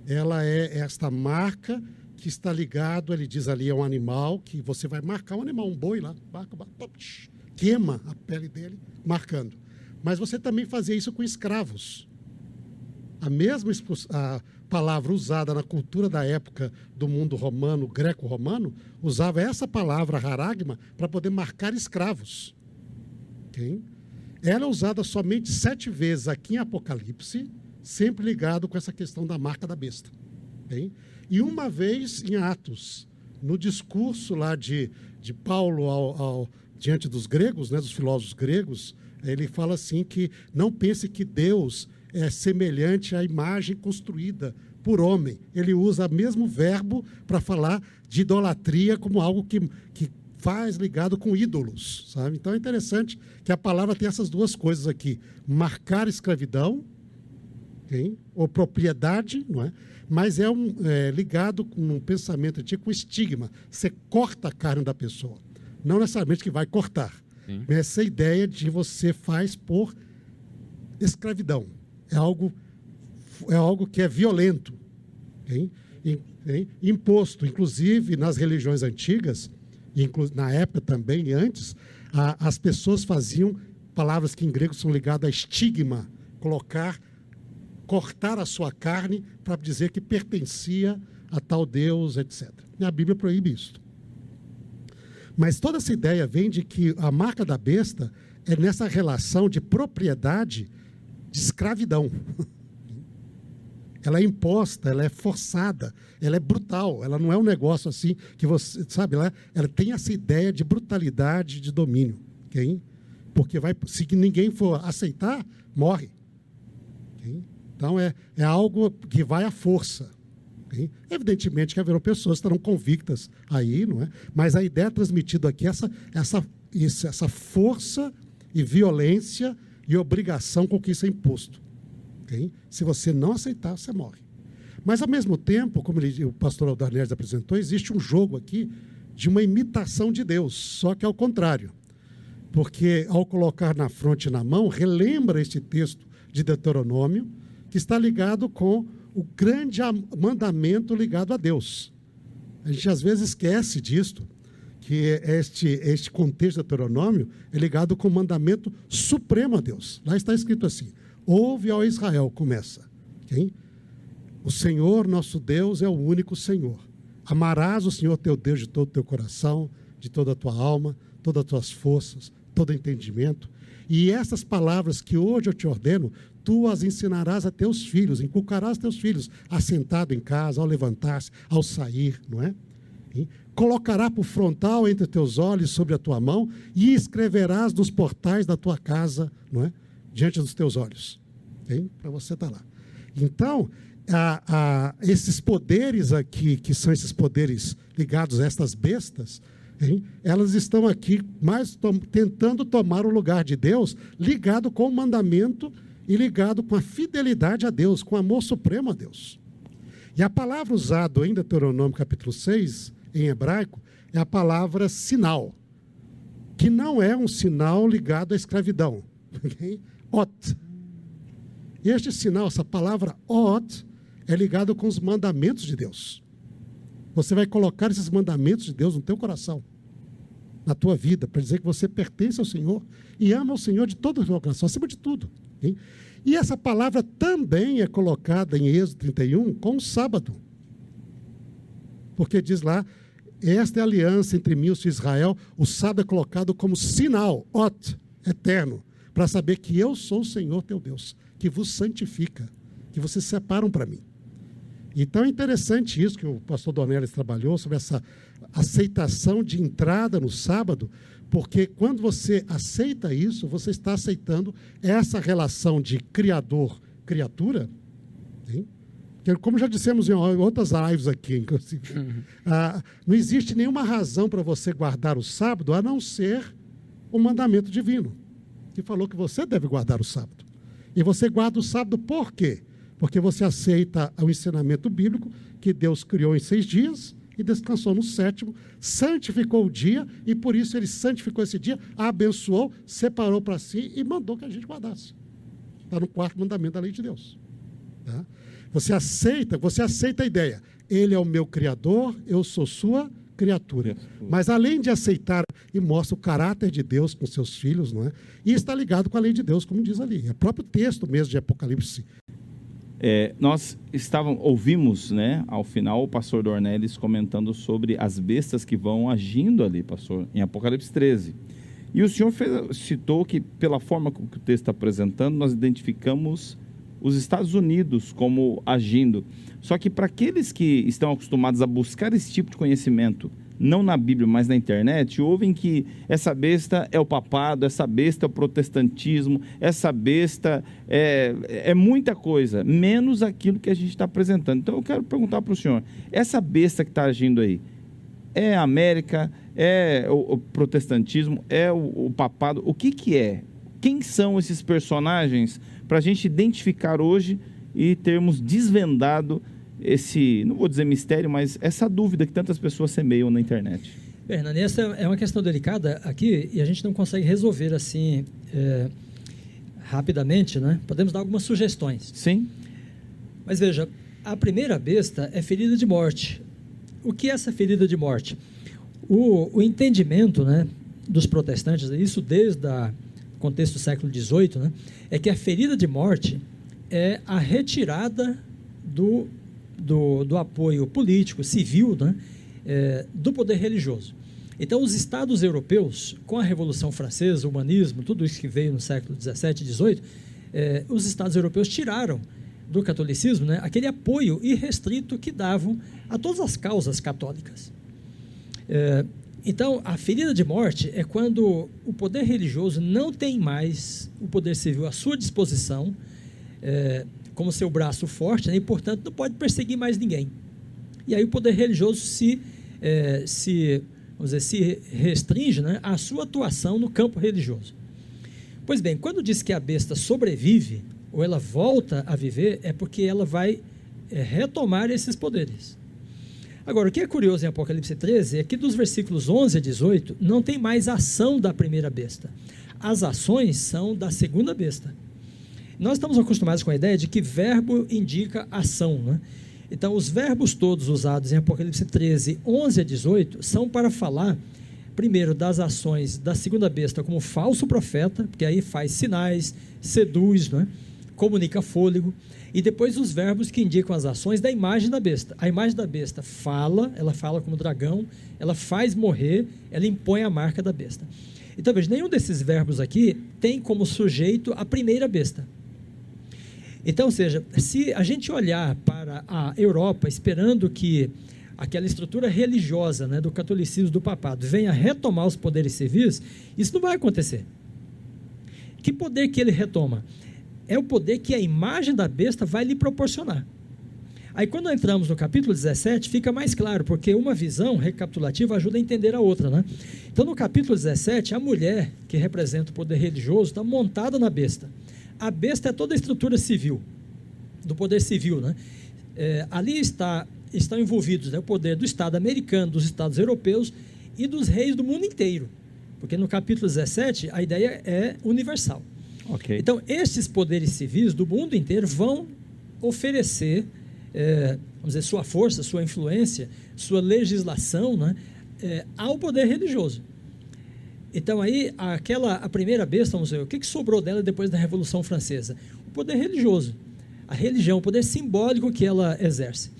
ela é esta marca que está ligado, ele diz ali, a um animal, que você vai marcar um animal, um boi lá, marca, queima a pele dele, marcando. Mas você também fazia isso com escravos. A mesma a palavra usada na cultura da época do mundo romano, greco-romano, usava essa palavra haragma para poder marcar escravos. Ok? Ela é usada somente sete vezes aqui em Apocalipse, sempre ligado com essa questão da marca da besta. ok? E uma vez em Atos, no discurso lá de, de Paulo ao, ao- diante dos gregos, né, dos filósofos gregos, ele fala assim que não pense que Deus é semelhante à imagem construída por homem. Ele usa o mesmo verbo para falar de idolatria como algo que, que faz ligado com ídolos, sabe? Então é interessante que a palavra tem essas duas coisas aqui: marcar escravidão, ou propriedade, não é? Mas é, um, é ligado com um pensamento antigo com estigma. Você corta a carne da pessoa, não necessariamente que vai cortar. Sim. Essa ideia de você faz por escravidão é algo é algo que é violento, imposto, inclusive nas religiões antigas, inclu- na época também antes, a- as pessoas faziam palavras que em grego são ligadas a estigma, colocar, cortar a sua carne para dizer que pertencia a tal Deus, etc. E a Bíblia proíbe isso. Mas toda essa ideia vem de que a marca da besta é nessa relação de propriedade de escravidão. Ela é imposta, ela é forçada, ela é brutal, ela não é um negócio assim que você, sabe, ela, ela tem essa ideia de brutalidade, de domínio, ok? Porque vai, se ninguém for aceitar, morre. ok? Então é, é algo que vai à força. ok? Evidentemente que haverão pessoas que estarão convictas aí, não é? Mas a ideia transmitida aqui é essa, essa, isso, essa força e violência e obrigação com que isso é imposto. Se você não aceitar, você morre. Mas, ao mesmo tempo, como ele- o pastor Aldarnés apresentou, existe um jogo aqui de uma imitação de Deus, só que ao contrário. porque ao colocar na fronte e na mão, relembra este texto de Deuteronômio, que está ligado com o grande mandamento ligado a Deus. A gente às vezes esquece disto, que este, este contexto do Deuteronômio é ligado com o mandamento supremo a Deus. Lá está escrito assim: Ouve ao Israel, começa. Okay? O Senhor nosso Deus é o único Senhor. Amarás o Senhor teu Deus de todo o teu coração, de toda a tua alma, todas as tuas forças, todo entendimento. E essas palavras que hoje eu te ordeno, tu as ensinarás a teus filhos, inculcarás teus filhos, assentado em casa, ao levantar-se, ao sair, não é? E colocará por frontal entre teus olhos sobre a tua mão e escreverás nos portais da tua casa, não é? Diante dos teus olhos. Para você estar tá lá. Então, a, a, esses poderes aqui, que são esses poderes ligados a estas bestas, Hein? Elas estão aqui mais tentando tomar o lugar de Deus, ligado com o mandamento e ligado com a fidelidade a Deus, com o amor supremo a Deus. E a palavra usada em Deuteronômio capítulo 6, em hebraico, é a palavra sinal, que não é um sinal ligado à escravidão. Okay? Ot. Este sinal, essa palavra ot, é ligado com os mandamentos de Deus. Você vai colocar esses mandamentos de Deus no teu coração, na tua vida, para dizer que você pertence ao Senhor e ama o Senhor de todo o teu coração, acima de tudo. Hein? E essa palavra também é colocada em Êxodo 31 com o sábado. Porque diz lá, esta é a aliança entre mim e Israel, o sábado é colocado como sinal, ot, eterno, para saber que eu sou o Senhor teu Deus, que vos santifica, que vocês separam para mim. Então é interessante isso que o pastor Donelis trabalhou sobre essa aceitação de entrada no sábado, porque quando você aceita isso, você está aceitando essa relação de criador-criatura. Como já dissemos em outras lives aqui, inclusive, uhum. ah, não existe nenhuma razão para você guardar o sábado a não ser o mandamento divino, que falou que você deve guardar o sábado. E você guarda o sábado por quê? Porque você aceita o ensinamento bíblico que Deus criou em seis dias e descansou no sétimo, santificou o dia e por isso ele santificou esse dia, abençoou, separou para si e mandou que a gente guardasse. Está no quarto mandamento da lei de Deus. Tá? Você aceita, você aceita a ideia. Ele é o meu criador, eu sou sua criatura. Mas além de aceitar e mostra o caráter de Deus com seus filhos, não é? E está ligado com a lei de Deus, como diz ali. É o próprio texto mesmo de Apocalipse é, nós estavam, ouvimos, né, ao final, o pastor Dornelles comentando sobre as bestas que vão agindo ali, pastor, em Apocalipse 13. E o senhor fez, citou que, pela forma que o texto está apresentando, nós identificamos os Estados Unidos como agindo. Só que para aqueles que estão acostumados a buscar esse tipo de conhecimento, não na Bíblia, mas na internet, ouvem que essa besta é o papado, essa besta é o protestantismo, essa besta é, é muita coisa, menos aquilo que a gente está apresentando. Então eu quero perguntar para o senhor: essa besta que está agindo aí, é a América, é o, o protestantismo, é o, o, papado? O que, que é? Quem são esses personagens para a gente identificar hoje e termos desvendado esse, não vou dizer mistério, mas essa dúvida que tantas pessoas semeiam na internet? Fernando, essa é uma questão delicada aqui e a gente não consegue resolver assim é, rapidamente, né? Podemos dar algumas sugestões. Sim. Mas veja, a primeira besta é ferida de morte. O que é essa ferida de morte? O, o entendimento né, dos protestantes, isso desde o contexto do século XVIII, né, é que a ferida de morte é a retirada do do, do apoio político, civil, né, é, do poder religioso. Então, os estados europeus, com a Revolução Francesa, o humanismo, tudo isso que veio no século XVII e XVIII, os estados europeus tiraram do catolicismo né, aquele apoio irrestrito que davam a todas as causas católicas. É, então, a ferida de morte é quando o poder religioso não tem mais o poder civil à sua disposição, é, como seu braço forte, né, e portanto não pode perseguir mais ninguém. E aí o poder religioso se, é, se, vamos dizer, se restringe né, à sua atuação no campo religioso. Pois bem, quando diz que a besta sobrevive, ou ela volta a viver, é porque ela vai é, retomar esses poderes. Agora, o que é curioso em Apocalipse 13 é que dos versículos 11 a 18 não tem mais ação da primeira besta. As ações são da segunda besta. Nós estamos acostumados com a ideia de que verbo indica ação. Né? Então, os verbos todos usados em Apocalipse 13, 11 a 18 são para falar, primeiro, das ações da segunda besta como falso profeta, porque aí faz sinais, seduz, né? comunica fôlego e depois os verbos que indicam as ações da imagem da besta. A imagem da besta fala, ela fala como dragão, ela faz morrer, ela impõe a marca da besta. Então veja, nenhum desses verbos aqui tem como sujeito a primeira besta. Então, ou seja, se a gente olhar para a Europa esperando que aquela estrutura religiosa né, do catolicismo, do papado, venha retomar os poderes civis, isso não vai acontecer. Que poder que ele retoma? É o poder que a imagem da besta vai lhe proporcionar. Aí, quando entramos no capítulo 17, fica mais claro, porque uma visão recapitulativa ajuda a entender a outra. Né? Então, no capítulo 17, a mulher, que representa o poder religioso, está montada na besta. A besta é toda a estrutura civil, do poder civil. Né? É, ali está, estão envolvidos né, o poder do Estado americano, dos Estados europeus e dos reis do mundo inteiro. Porque no capítulo 17, a ideia é universal. Okay. Então, estes poderes civis do mundo inteiro vão oferecer, é, vamos dizer, sua força, sua influência, sua legislação né, é, ao poder religioso. Então, aí, aquela, a primeira besta, vamos ver, o que, que sobrou dela depois da Revolução Francesa? O poder religioso, a religião, o poder simbólico que ela exerce.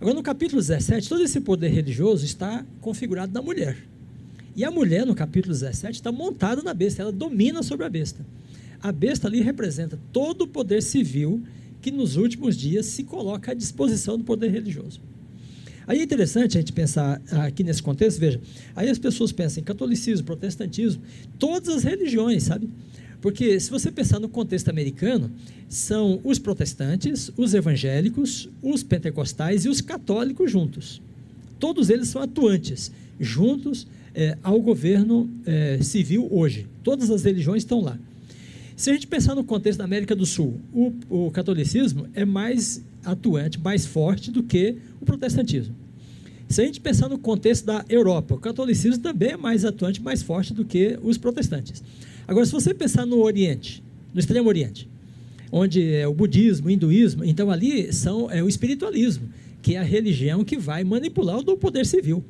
Agora, no capítulo 17, todo esse poder religioso está configurado na mulher. E a mulher, no capítulo 17, está montada na besta, ela domina sobre a besta a besta ali representa todo o poder civil que nos últimos dias se coloca à disposição do poder religioso. Aí é interessante a gente pensar aqui nesse contexto, veja, aí as pessoas pensam em catolicismo, protestantismo, todas as religiões, sabe? Porque se você pensar no contexto americano, são os protestantes, os evangélicos, os pentecostais e os católicos juntos. Todos eles são atuantes, juntos é, ao governo é, civil hoje. Todas as religiões estão lá. Se a gente pensar no contexto da América do Sul, o, o catolicismo é mais atuante, mais forte do que o protestantismo. Se a gente pensar no contexto da Europa, o catolicismo também é mais atuante, mais forte do que os protestantes. Agora, se você pensar no Oriente, no Extremo Oriente, onde é o budismo, o hinduísmo, então ali são, é o espiritualismo, que é a religião que vai manipular o poder civil.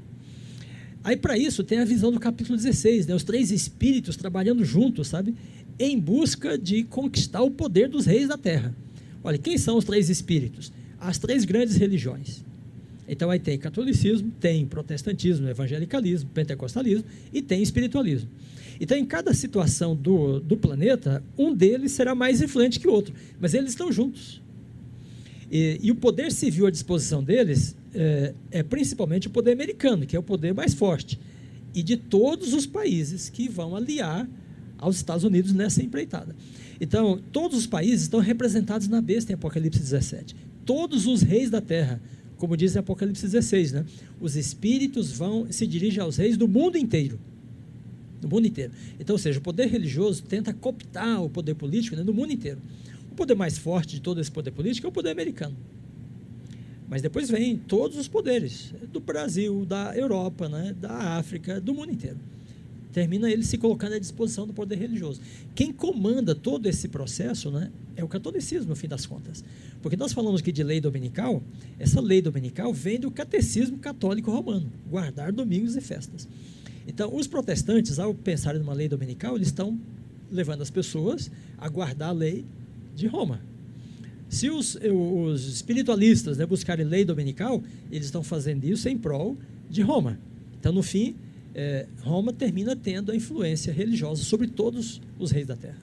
Aí, para isso, tem a visão do capítulo 16, né? os três espíritos trabalhando juntos, sabe? em busca de conquistar o poder dos reis da terra. Olha, quem são os três espíritos? As três grandes religiões. Então aí tem catolicismo, tem protestantismo, evangelicalismo, pentecostalismo e tem espiritualismo. Então, em cada situação do, do planeta, um deles será mais influente que o outro, mas eles estão juntos. E, e o poder civil à disposição deles é, é principalmente o poder americano, que é o poder mais forte, e de todos os países que vão aliar aos Estados Unidos nessa empreitada. Então, todos os países estão representados na besta em Apocalipse 17. Todos os reis da terra, como diz em Apocalipse 16, né? Os espíritos vão se dirigem aos reis do mundo inteiro. Do mundo inteiro. Então, ou seja, o poder religioso tenta cooptar o poder político né, no mundo inteiro. O poder mais forte de todo esse poder político é o poder americano. Mas depois vem todos os poderes do Brasil, da Europa, né, da África, do mundo inteiro termina ele se colocando à disposição do poder religioso. Quem comanda todo esse processo né, é o catolicismo, no fim das contas. Porque nós falamos aqui de lei dominical, essa lei dominical vem do catecismo católico romano, guardar domingos e festas. Então, os protestantes, ao pensarem numa lei dominical, eles estão levando as pessoas a guardar a lei de Roma. Se os, os espiritualistas né, buscarem lei dominical, eles estão fazendo isso em prol de Roma. Então, no fim, é, Roma termina tendo a influência religiosa sobre todos os reis da terra.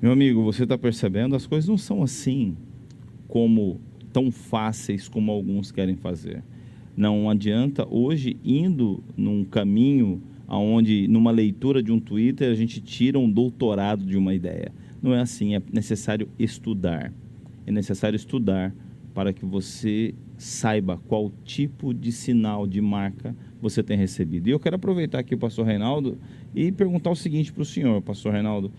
Meu amigo, você está percebendo? As coisas não são assim como tão fáceis como alguns querem fazer. Não adianta hoje indo num caminho aonde numa leitura de um Twitter a gente tira um doutorado de uma ideia. Não é assim, é necessário estudar. É necessário estudar para que você saiba qual tipo de sinal de marca você tem recebido. E eu quero aproveitar aqui o pastor Reinaldo e perguntar o seguinte para o senhor, pastor Reinaldo: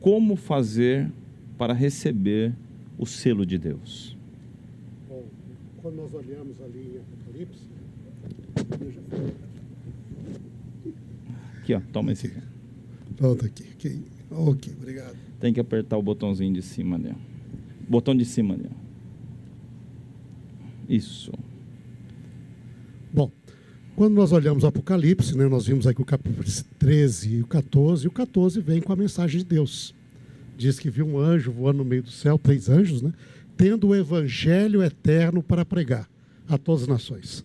como fazer para receber o selo de Deus? Bom, quando nós olhamos ali em Apocalipse, Aqui, ó, toma esse aqui. Pronto, aqui. aqui. Ok, obrigado. Tem que apertar o botãozinho de cima ali. Botão de cima ali. Isso. Bom, quando nós olhamos o Apocalipse, né, nós vimos aqui o capítulo 13 e o 14, e o 14 vem com a mensagem de Deus. Diz que viu um anjo voando no meio do céu, três anjos, né, tendo o evangelho eterno para pregar a todas as nações.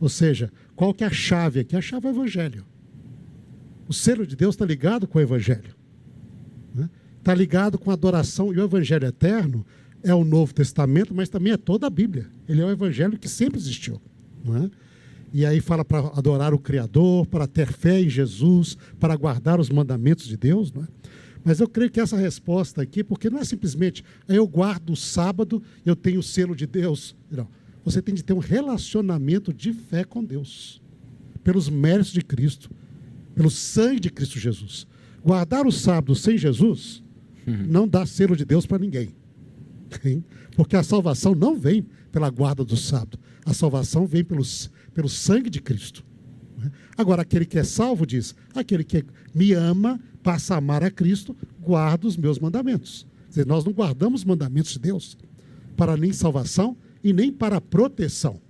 Ou seja, qual que é a chave aqui? A chave é o evangelho. O selo de Deus está ligado com o evangelho. Está ligado com a adoração, e o evangelho eterno é o Novo Testamento, mas também é toda a Bíblia. Ele é o evangelho que sempre existiu. Não é? E aí fala para adorar o Criador, para ter fé em Jesus, para guardar os mandamentos de Deus. Não é? Mas eu creio que essa resposta aqui, porque não é simplesmente eu guardo o sábado, eu tenho o selo de Deus. Não. Você tem de ter um relacionamento de fé com Deus, pelos méritos de Cristo, pelo sangue de Cristo Jesus. Guardar o sábado sem Jesus não dá selo de Deus para ninguém. Porque a salvação não vem pela guarda do sábado. A salvação vem pelo, pelo sangue de Cristo. né? Agora, aquele que é salvo diz: aquele que me ama, passa a amar a Cristo, guarda os meus mandamentos. Quer dizer, nós não guardamos os mandamentos de Deus para nem salvação e nem para proteção.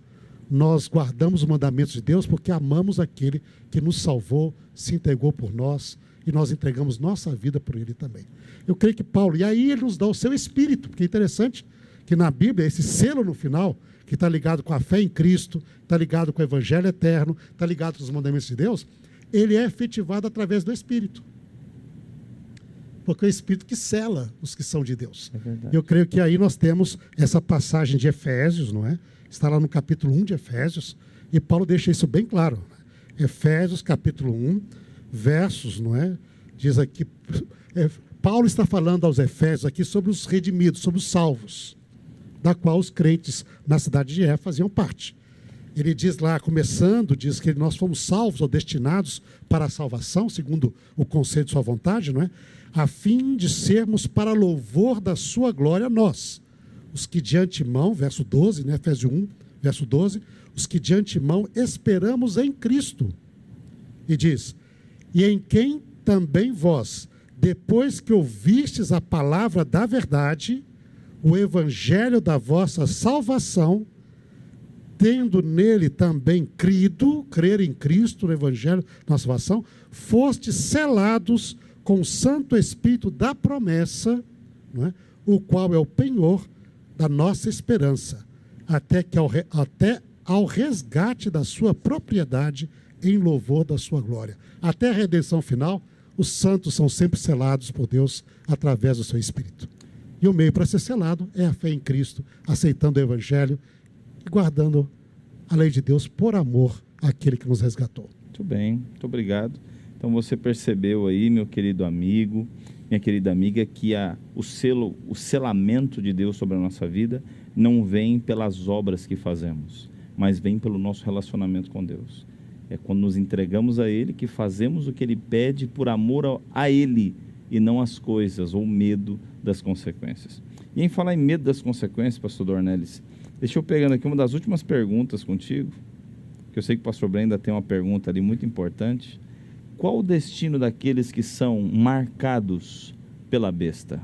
Nós guardamos os mandamentos de Deus porque amamos aquele que nos salvou, se entregou por nós e nós entregamos nossa vida por ele também. Eu creio que Paulo, e aí ele nos dá o seu espírito, porque é interessante que na Bíblia, esse selo no final, que está ligado com a fé em Cristo, está ligado com o Evangelho eterno, está ligado com os mandamentos de Deus, ele é efetivado através do Espírito. Porque é o Espírito que sela os que são de Deus. É. Eu creio que aí nós temos essa passagem de Efésios, não é? Está lá no capítulo 1 de Efésios, e Paulo deixa isso bem claro. Efésios, capítulo 1, versos, não é? Diz aqui, é, Paulo está falando aos Efésios aqui sobre os redimidos, sobre os salvos, da qual os crentes na cidade de Éfeso faziam parte. Ele diz lá, começando, diz que nós fomos salvos ou destinados para a salvação, segundo o conselho de sua vontade, não é? A fim de sermos para louvor da sua glória nós, os que de antemão, verso 12, né, Efésios 1, verso 12, os que de antemão esperamos em Cristo. E diz: E em quem também vós, depois que ouvistes a palavra da verdade, o evangelho da vossa salvação, tendo nele também crido, crer em Cristo, no Evangelho da salvação, fostes selados com o Santo Espírito da promessa, é? o qual é o penhor da nossa esperança, até, que ao, até ao resgate da sua propriedade em louvor da sua glória. Até a redenção final, os santos são sempre selados por Deus através do seu Espírito. E o meio para ser selado é a fé em Cristo, aceitando o Evangelho e guardando a lei de Deus por amor àquele que nos resgatou. Muito bem, muito obrigado. Então você percebeu aí, meu querido amigo, minha querida amiga, que a, o selo, o selamento de Deus sobre a nossa vida não vem pelas obras que fazemos, mas vem pelo nosso relacionamento com Deus. É quando nos entregamos a Ele que fazemos o que Ele pede por amor a, Ele e não às coisas ou medo das consequências. E em falar em medo das consequências, pastor Dornelles, deixa eu pegando aqui uma das últimas perguntas contigo, que eu sei que o pastor Brenda tem uma pergunta ali muito importante. Qual o destino daqueles que são marcados pela besta?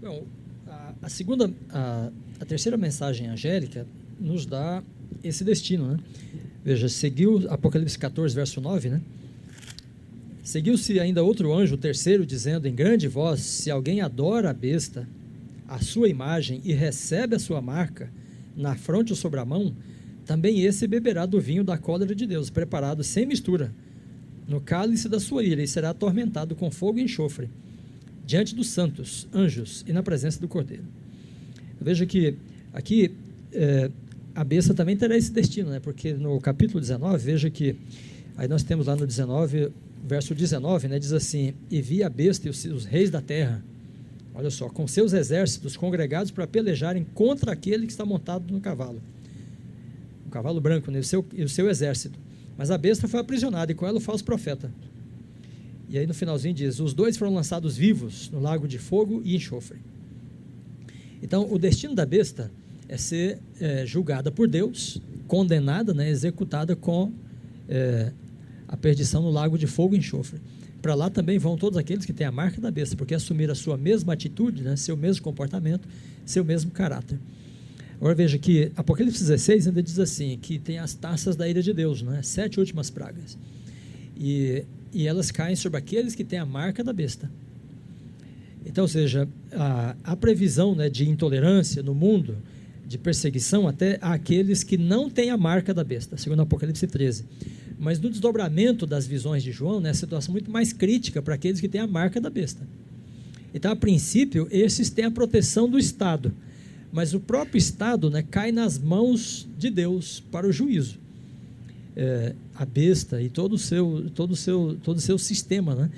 Bom, a, a segunda, a, a terceira mensagem angélica nos dá esse destino, né? Veja, seguiu Apocalipse 14, verso 9, né? Seguiu-se ainda outro anjo, o terceiro, dizendo em grande voz: Se alguém adora a besta, a sua imagem e recebe a sua marca na fronte ou sobre a mão, também esse beberá do vinho da cólera de Deus, preparado sem mistura, no cálice da sua ira, e será atormentado com fogo e enxofre, diante dos santos, anjos e na presença do Cordeiro. Veja que aqui é, a besta também terá esse destino, né? porque no capítulo 19, veja que aí nós temos lá no 19, verso 19, né? diz assim: E vi a besta e os, os reis da terra, olha só, com seus exércitos congregados para pelejarem contra aquele que está montado no cavalo. O cavalo branco, né? o seu, e o seu exército. Mas a besta foi aprisionada e com ela o falso profeta. E aí no finalzinho diz: Os dois foram lançados vivos no lago de fogo e enxofre. Então, o destino da besta é ser é, julgada por Deus, condenada, né, executada com é, a perdição no lago de fogo e enxofre. Para lá também vão todos aqueles que têm a marca da besta, porque assumiram a sua mesma atitude, né, seu mesmo comportamento, seu mesmo caráter. Agora veja que Apocalipse 16 ainda diz assim, que tem as taças da ira de Deus, né, sete últimas pragas. E, e elas caem sobre aqueles que têm a marca da besta. Então, ou seja, a, a previsão né, de intolerância no mundo, de perseguição até àqueles que não têm a marca da besta, segundo Apocalipse 13. Mas no desdobramento das visões de João, né, a situação muito mais crítica para aqueles que têm a marca da besta. Então, a princípio, esses têm a proteção do Estado, mas o próprio Estado né, cai nas mãos de Deus para o juízo. É, a besta e todo o seu, todo o seu, todo o seu sistema, né?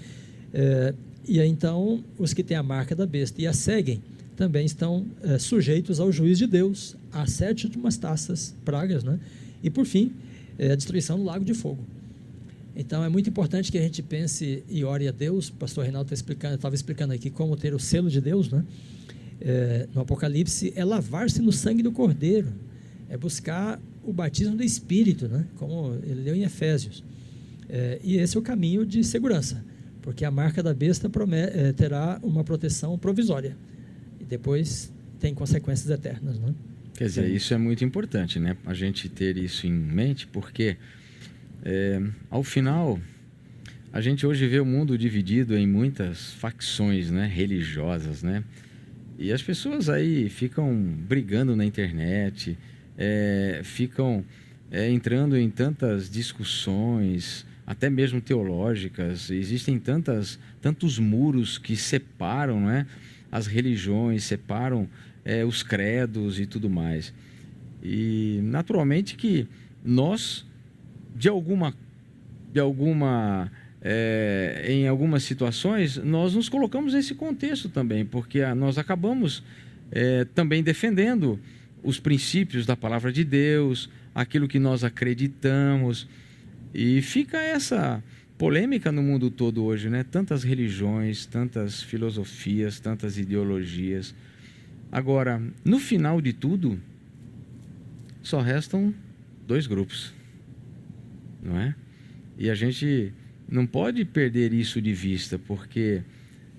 É, e então, os que têm a marca da besta e a seguem também estão é, sujeitos ao juiz de Deus, às sete últimas taças, pragas, né? E por fim, é, a destruição do lago de fogo. Então é muito importante que a gente pense e ore a Deus. O pastor Reinaldo tá explicando, estava explicando aqui como ter o selo de Deus, né? É, no Apocalipse é lavar-se no sangue do Cordeiro, é buscar o batismo do Espírito, né? Como ele leu em Efésios. É, e esse é o caminho de segurança porque a marca da besta terá uma proteção provisória e depois tem consequências eternas, né? Quer dizer, Sim. isso é muito importante, né? A gente ter isso em mente, porque é, ao final a gente hoje vê o mundo dividido em muitas facções, né? Religiosas, né? E as pessoas aí ficam brigando na internet, é, ficam é, entrando em tantas discussões até mesmo teológicas. Existem tantas, tantos muros que separam não é? As religiões, separam é, os credos e tudo mais. E naturalmente que nós, de alguma, de alguma é, em algumas situações, nós nos colocamos nesse contexto também, porque nós acabamos é, também defendendo os princípios da palavra de Deus, aquilo que nós acreditamos. E fica essa polêmica no mundo todo hoje, né? Tantas religiões, tantas filosofias, tantas ideologias. Agora, no final de tudo, só restam dois grupos, não é? E a gente não pode perder isso de vista, porque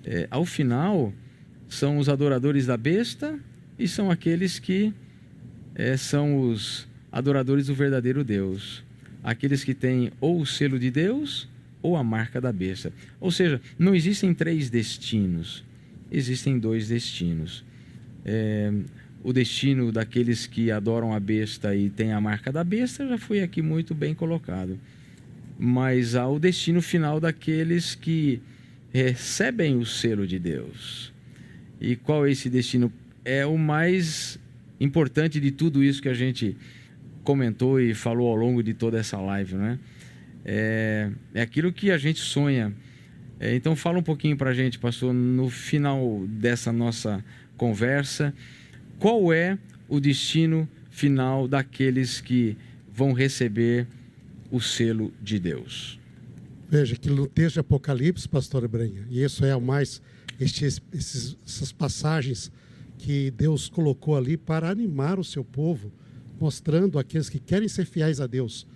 é, ao final são os adoradores da besta e são aqueles que é, são os adoradores do verdadeiro Deus aqueles que têm ou o selo de Deus ou a marca da besta. Ou seja, não existem três destinos, existem dois destinos. É, o destino daqueles que adoram a besta e têm a marca da besta já foi aqui muito bem colocado. Mas há o destino final daqueles que recebem o selo de Deus. E qual é esse destino? É o mais importante de tudo isso que a gente comentou e falou ao longo de toda essa live, né? É, é aquilo que a gente sonha. É, então fala um pouquinho para a gente, pastor, no final dessa nossa conversa, qual é o destino final daqueles que vão receber o selo de Deus? Veja que no texto de Apocalipse, pastor Brenha, e isso é o mais estes, esses, essas passagens que Deus colocou ali para animar o seu povo mostrando aqueles que querem ser fiéis a Deus,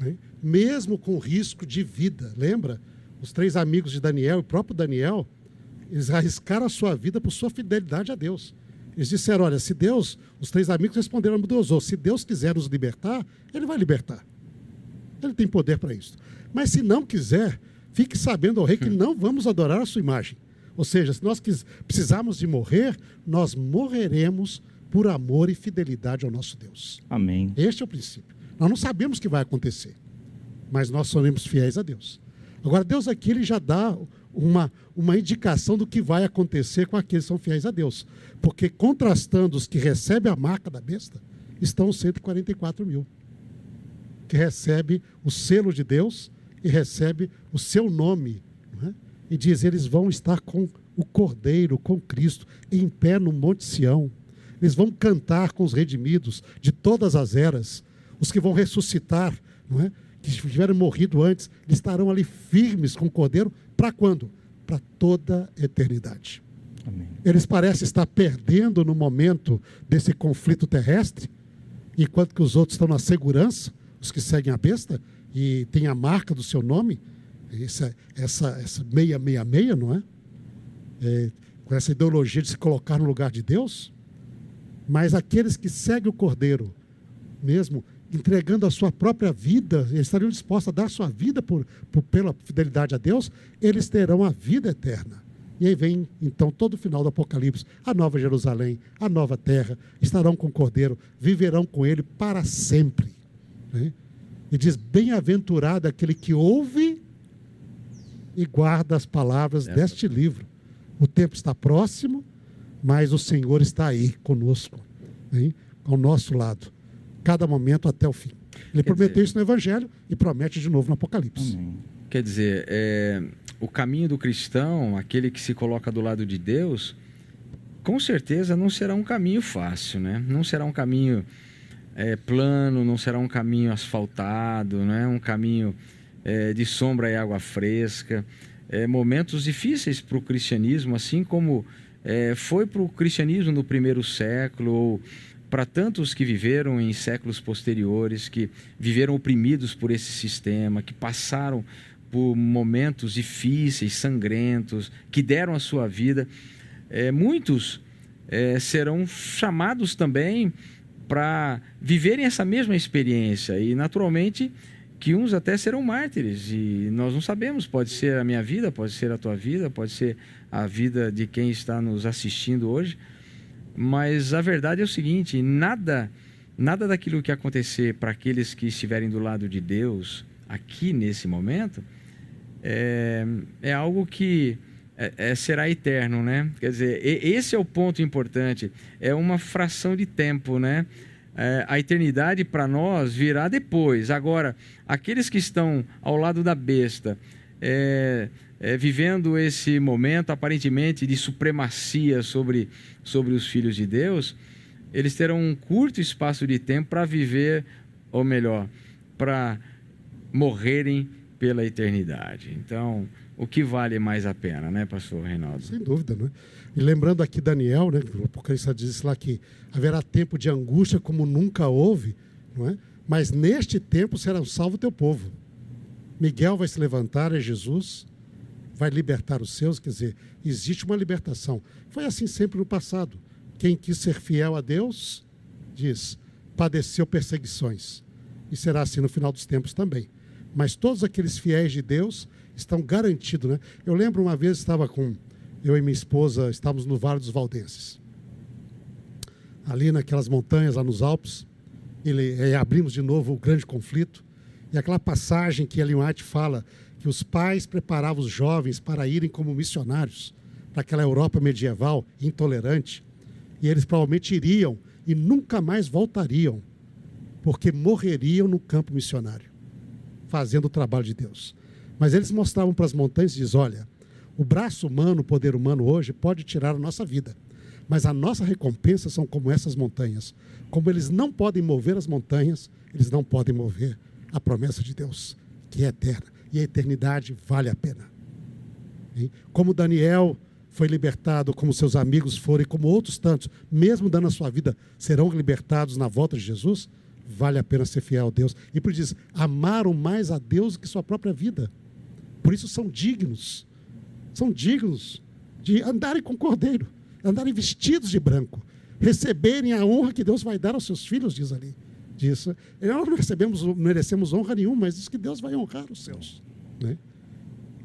né? Mesmo com risco de vida. Lembra? Os três amigos de Daniel, o próprio Daniel, eles arriscaram a sua vida por sua fidelidade a Deus. Eles disseram: Olha, se Deus, os três amigos responderam a Deus, se Deus quiser nos libertar, Ele vai libertar. Ele tem poder para isso. Mas se não quiser, fique sabendo, ao rei, que não vamos adorar a sua imagem. Ou seja, se nós precisarmos de morrer, nós morreremos por amor e fidelidade ao nosso Deus. Amém. Este é o princípio. Nós não sabemos o que vai acontecer, mas nós somos fiéis a Deus. Agora, Deus aqui ele já dá uma, uma indicação do que vai acontecer com aqueles que são fiéis a Deus. Porque contrastando os que recebem a marca da besta, estão 144 mil. Que recebe o selo de Deus e recebe o seu nome. É? E diz: eles vão estar com o Cordeiro, com Cristo, em pé no Monte Sião. Eles vão cantar com os redimidos de todas as eras. Os que vão ressuscitar, não é? Que tiveram morrido antes, eles estarão ali firmes com o Cordeiro. Para quando? Para toda a eternidade. Amém. Eles parecem estar perdendo no momento desse conflito terrestre, enquanto que os outros estão na segurança, os que seguem a besta e têm a marca do seu nome, essa, essa, essa meia, meia, meia, não é? é? Com essa ideologia de se colocar no lugar de Deus. Mas aqueles que seguem o Cordeiro, mesmo entregando a sua própria vida, eles estariam dispostos a dar a sua vida por, por, pela fidelidade a Deus, eles terão a vida eterna. E aí vem, então, todo o final do Apocalipse, a nova Jerusalém, a nova terra, estarão com o Cordeiro, viverão com ele para sempre. Né? E diz: Bem-aventurado aquele que ouve e guarda as palavras Essa. deste livro. O tempo está próximo, mas o Senhor está aí conosco, ao nosso lado cada momento até o fim. Ele Quer prometeu dizer... isso no Evangelho e promete de novo no Apocalipse. Amém. Quer dizer, é, o caminho do cristão, aquele que se coloca do lado de Deus, com certeza não será um caminho fácil, né? Não será um caminho é, plano, não será um caminho asfaltado, não é um caminho é, de sombra e água fresca. É, momentos difíceis para o cristianismo, assim como é, foi para o cristianismo no primeiro século ou para tantos que viveram em séculos posteriores, que viveram oprimidos por esse sistema, que passaram por momentos difíceis, sangrentos, que deram a sua vida, é, muitos é, serão chamados também para viverem essa mesma experiência e, naturalmente, que uns até serão mártires e nós não sabemos, pode ser a minha vida, pode ser a tua vida, pode ser a vida de quem está nos assistindo hoje. Mas a verdade é o seguinte: nada, nada daquilo que acontecer para aqueles que estiverem do lado de Deus aqui nesse momento é, é algo que é, é, será eterno, né? Quer dizer, esse é o ponto importante. É uma fração de tempo, né? É, a eternidade para nós virá depois. Agora, aqueles que estão ao lado da besta, é, é, vivendo esse momento aparentemente de supremacia sobre, sobre os filhos de Deus, eles terão um curto espaço de tempo para viver, ou melhor, para morrerem pela eternidade. Então, o que vale mais a pena, né, pastor Reinaldo? Sem dúvida, né? E lembrando aqui Daniel, né, o Apocalipse diz lá que haverá tempo de angústia como nunca houve, não é? Mas neste tempo será salvo o teu povo. Miguel vai se levantar, é Jesus, vai libertar os seus, quer dizer, existe uma libertação. Foi assim sempre no passado. Quem quis ser fiel a Deus, diz, padeceu perseguições. E será assim no final dos tempos também. Mas todos aqueles fiéis de Deus estão garantidos, né? Eu lembro uma vez estava com eu e minha esposa, estávamos no Vale dos Valdenses. Ali naquelas montanhas lá nos Alpes, ele, abrimos de novo o grande conflito. E aquela passagem que Ellen White fala que os pais preparavam os jovens para irem como missionários para aquela Europa medieval intolerante, e eles provavelmente iriam e nunca mais voltariam, porque morreriam no campo missionário, fazendo o trabalho de Deus. Mas eles mostravam para as montanhas e diz: olha, o braço humano, o poder humano hoje pode tirar a nossa vida, mas a nossa recompensa são como essas montanhas. Como eles não podem mover as montanhas, eles não podem mover a promessa de Deus, que é eterna e a eternidade vale a pena. Como Daniel foi libertado, como seus amigos foram, e como outros tantos, mesmo dando a sua vida, serão libertados na volta de Jesus, vale a pena ser fiel a Deus. E por isso amaram mais a Deus que sua própria vida. Por isso são dignos, são dignos de andarem com cordeiro, andarem vestidos de branco, receberem a honra que Deus vai dar aos seus filhos, diz ali disso. Nós não recebemos, merecemos honra nenhuma, mas diz que Deus vai honrar os seus. Né?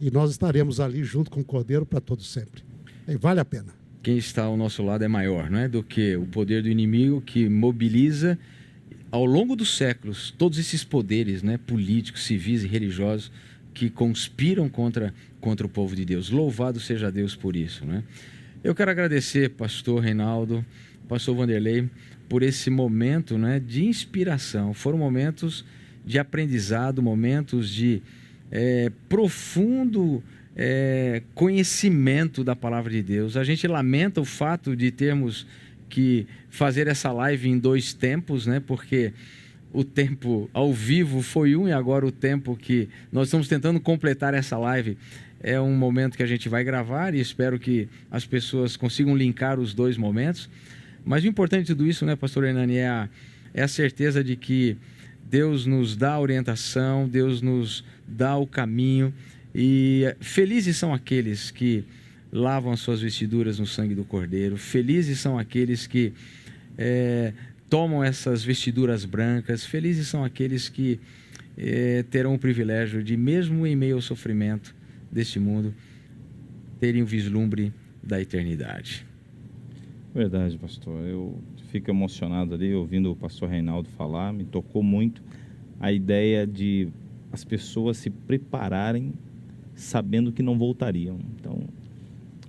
E nós estaremos ali junto com o Cordeiro para todo sempre. E vale a pena. Quem está ao nosso lado é maior, não é, do que o poder do inimigo que mobiliza ao longo dos séculos todos esses poderes, né, políticos, civis e religiosos que conspiram contra contra o povo de Deus. Louvado seja Deus por isso, né? Eu quero agradecer, pastor Reinaldo, pastor Vanderlei, por esse momento né, de inspiração. Foram momentos de aprendizado, momentos de é, profundo é, conhecimento da palavra de Deus. A gente lamenta o fato de termos que fazer essa live em dois tempos, né? Porque o tempo ao vivo foi um e agora o tempo que nós estamos tentando completar essa live é um momento que a gente vai gravar e espero que as pessoas consigam linkar os dois momentos. Mas o importante de tudo isso, né, pastor Hernani, é a, é a certeza de que Deus nos dá a orientação, Deus nos dá o caminho e felizes são aqueles que lavam as suas vestiduras no sangue do Cordeiro, felizes são aqueles que é, tomam essas vestiduras brancas, felizes são aqueles que é, terão o privilégio de, mesmo em meio ao sofrimento, deste mundo terem o vislumbre da eternidade. Verdade, pastor. Eu fico emocionado ali ouvindo o pastor Reinaldo falar, me tocou muito a ideia de as pessoas se prepararem sabendo que não voltariam. Então,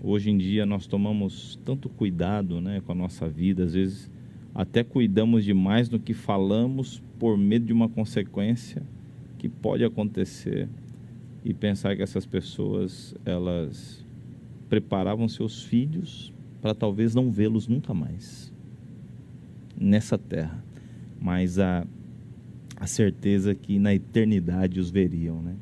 hoje em dia nós tomamos tanto cuidado, né, com a nossa vida, às vezes até cuidamos demais no que falamos por medo de uma consequência que pode acontecer e pensar que essas pessoas elas preparavam seus filhos para talvez não vê-los nunca mais nessa terra, mas a, a certeza que na eternidade os veriam, né?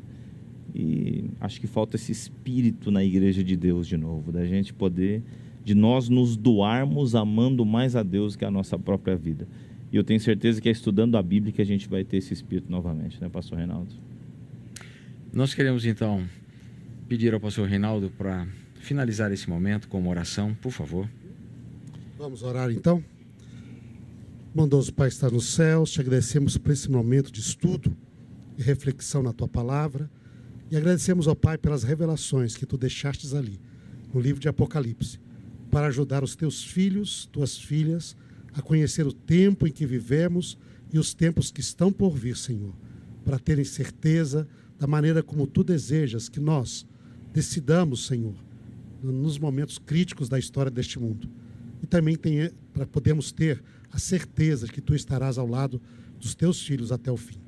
E acho que falta esse espírito na igreja de Deus de novo, da gente poder, de nós nos doarmos amando mais a Deus que a nossa própria vida. E eu tenho certeza que é estudando a Bíblia que a gente vai ter esse espírito novamente, né, Pastor Reinaldo? Nós queremos então pedir ao pastor Reinaldo para finalizar esse momento com uma oração, por favor. Vamos orar então? Bondoso Pai está nos céus, te agradecemos por esse momento de estudo e reflexão na tua palavra e agradecemos ao Pai pelas revelações que tu deixastes ali no livro de Apocalipse para ajudar os teus filhos, tuas filhas a conhecer o tempo em que vivemos e os tempos que estão por vir, Senhor, para terem certeza da maneira como tu desejas que nós decidamos, Senhor, nos momentos críticos da história deste mundo. E também para podermos ter a certeza de que tu estarás ao lado dos teus filhos até o fim,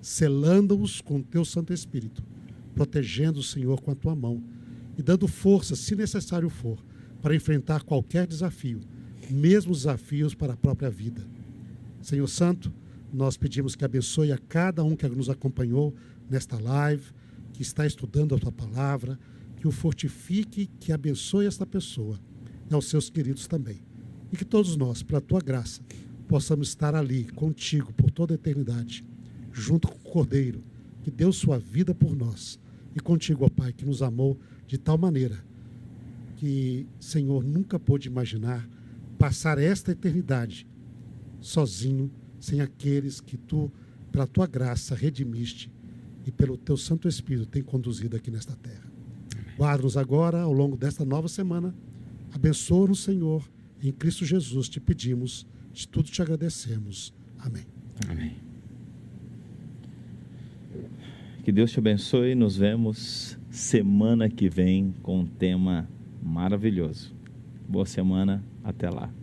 selando-os com o teu Santo Espírito, protegendo o Senhor com a tua mão e dando força, se necessário for, para enfrentar qualquer desafio, mesmo desafios para a própria vida. Senhor Santo, nós pedimos que abençoe a cada um que nos acompanhou nesta live, que está estudando a tua palavra, que o fortifique, que abençoe esta pessoa e aos seus queridos também. E que todos nós, pela tua graça, possamos estar ali contigo por toda a eternidade, junto com o Cordeiro, que deu sua vida por nós, e contigo, ó Pai, que nos amou de tal maneira que, Senhor, nunca pôde imaginar passar esta eternidade sozinho, sem aqueles que tu, pela tua graça, redimiste e pelo teu Santo Espírito tem conduzido aqui nesta terra. Guarda-nos agora ao longo desta nova semana. Abençoa-nos, Senhor. Em Cristo Jesus te pedimos, de tudo te agradecemos. Amém. Amém. Que Deus te abençoe. Nos vemos semana que vem com um tema maravilhoso. Boa semana. Até lá.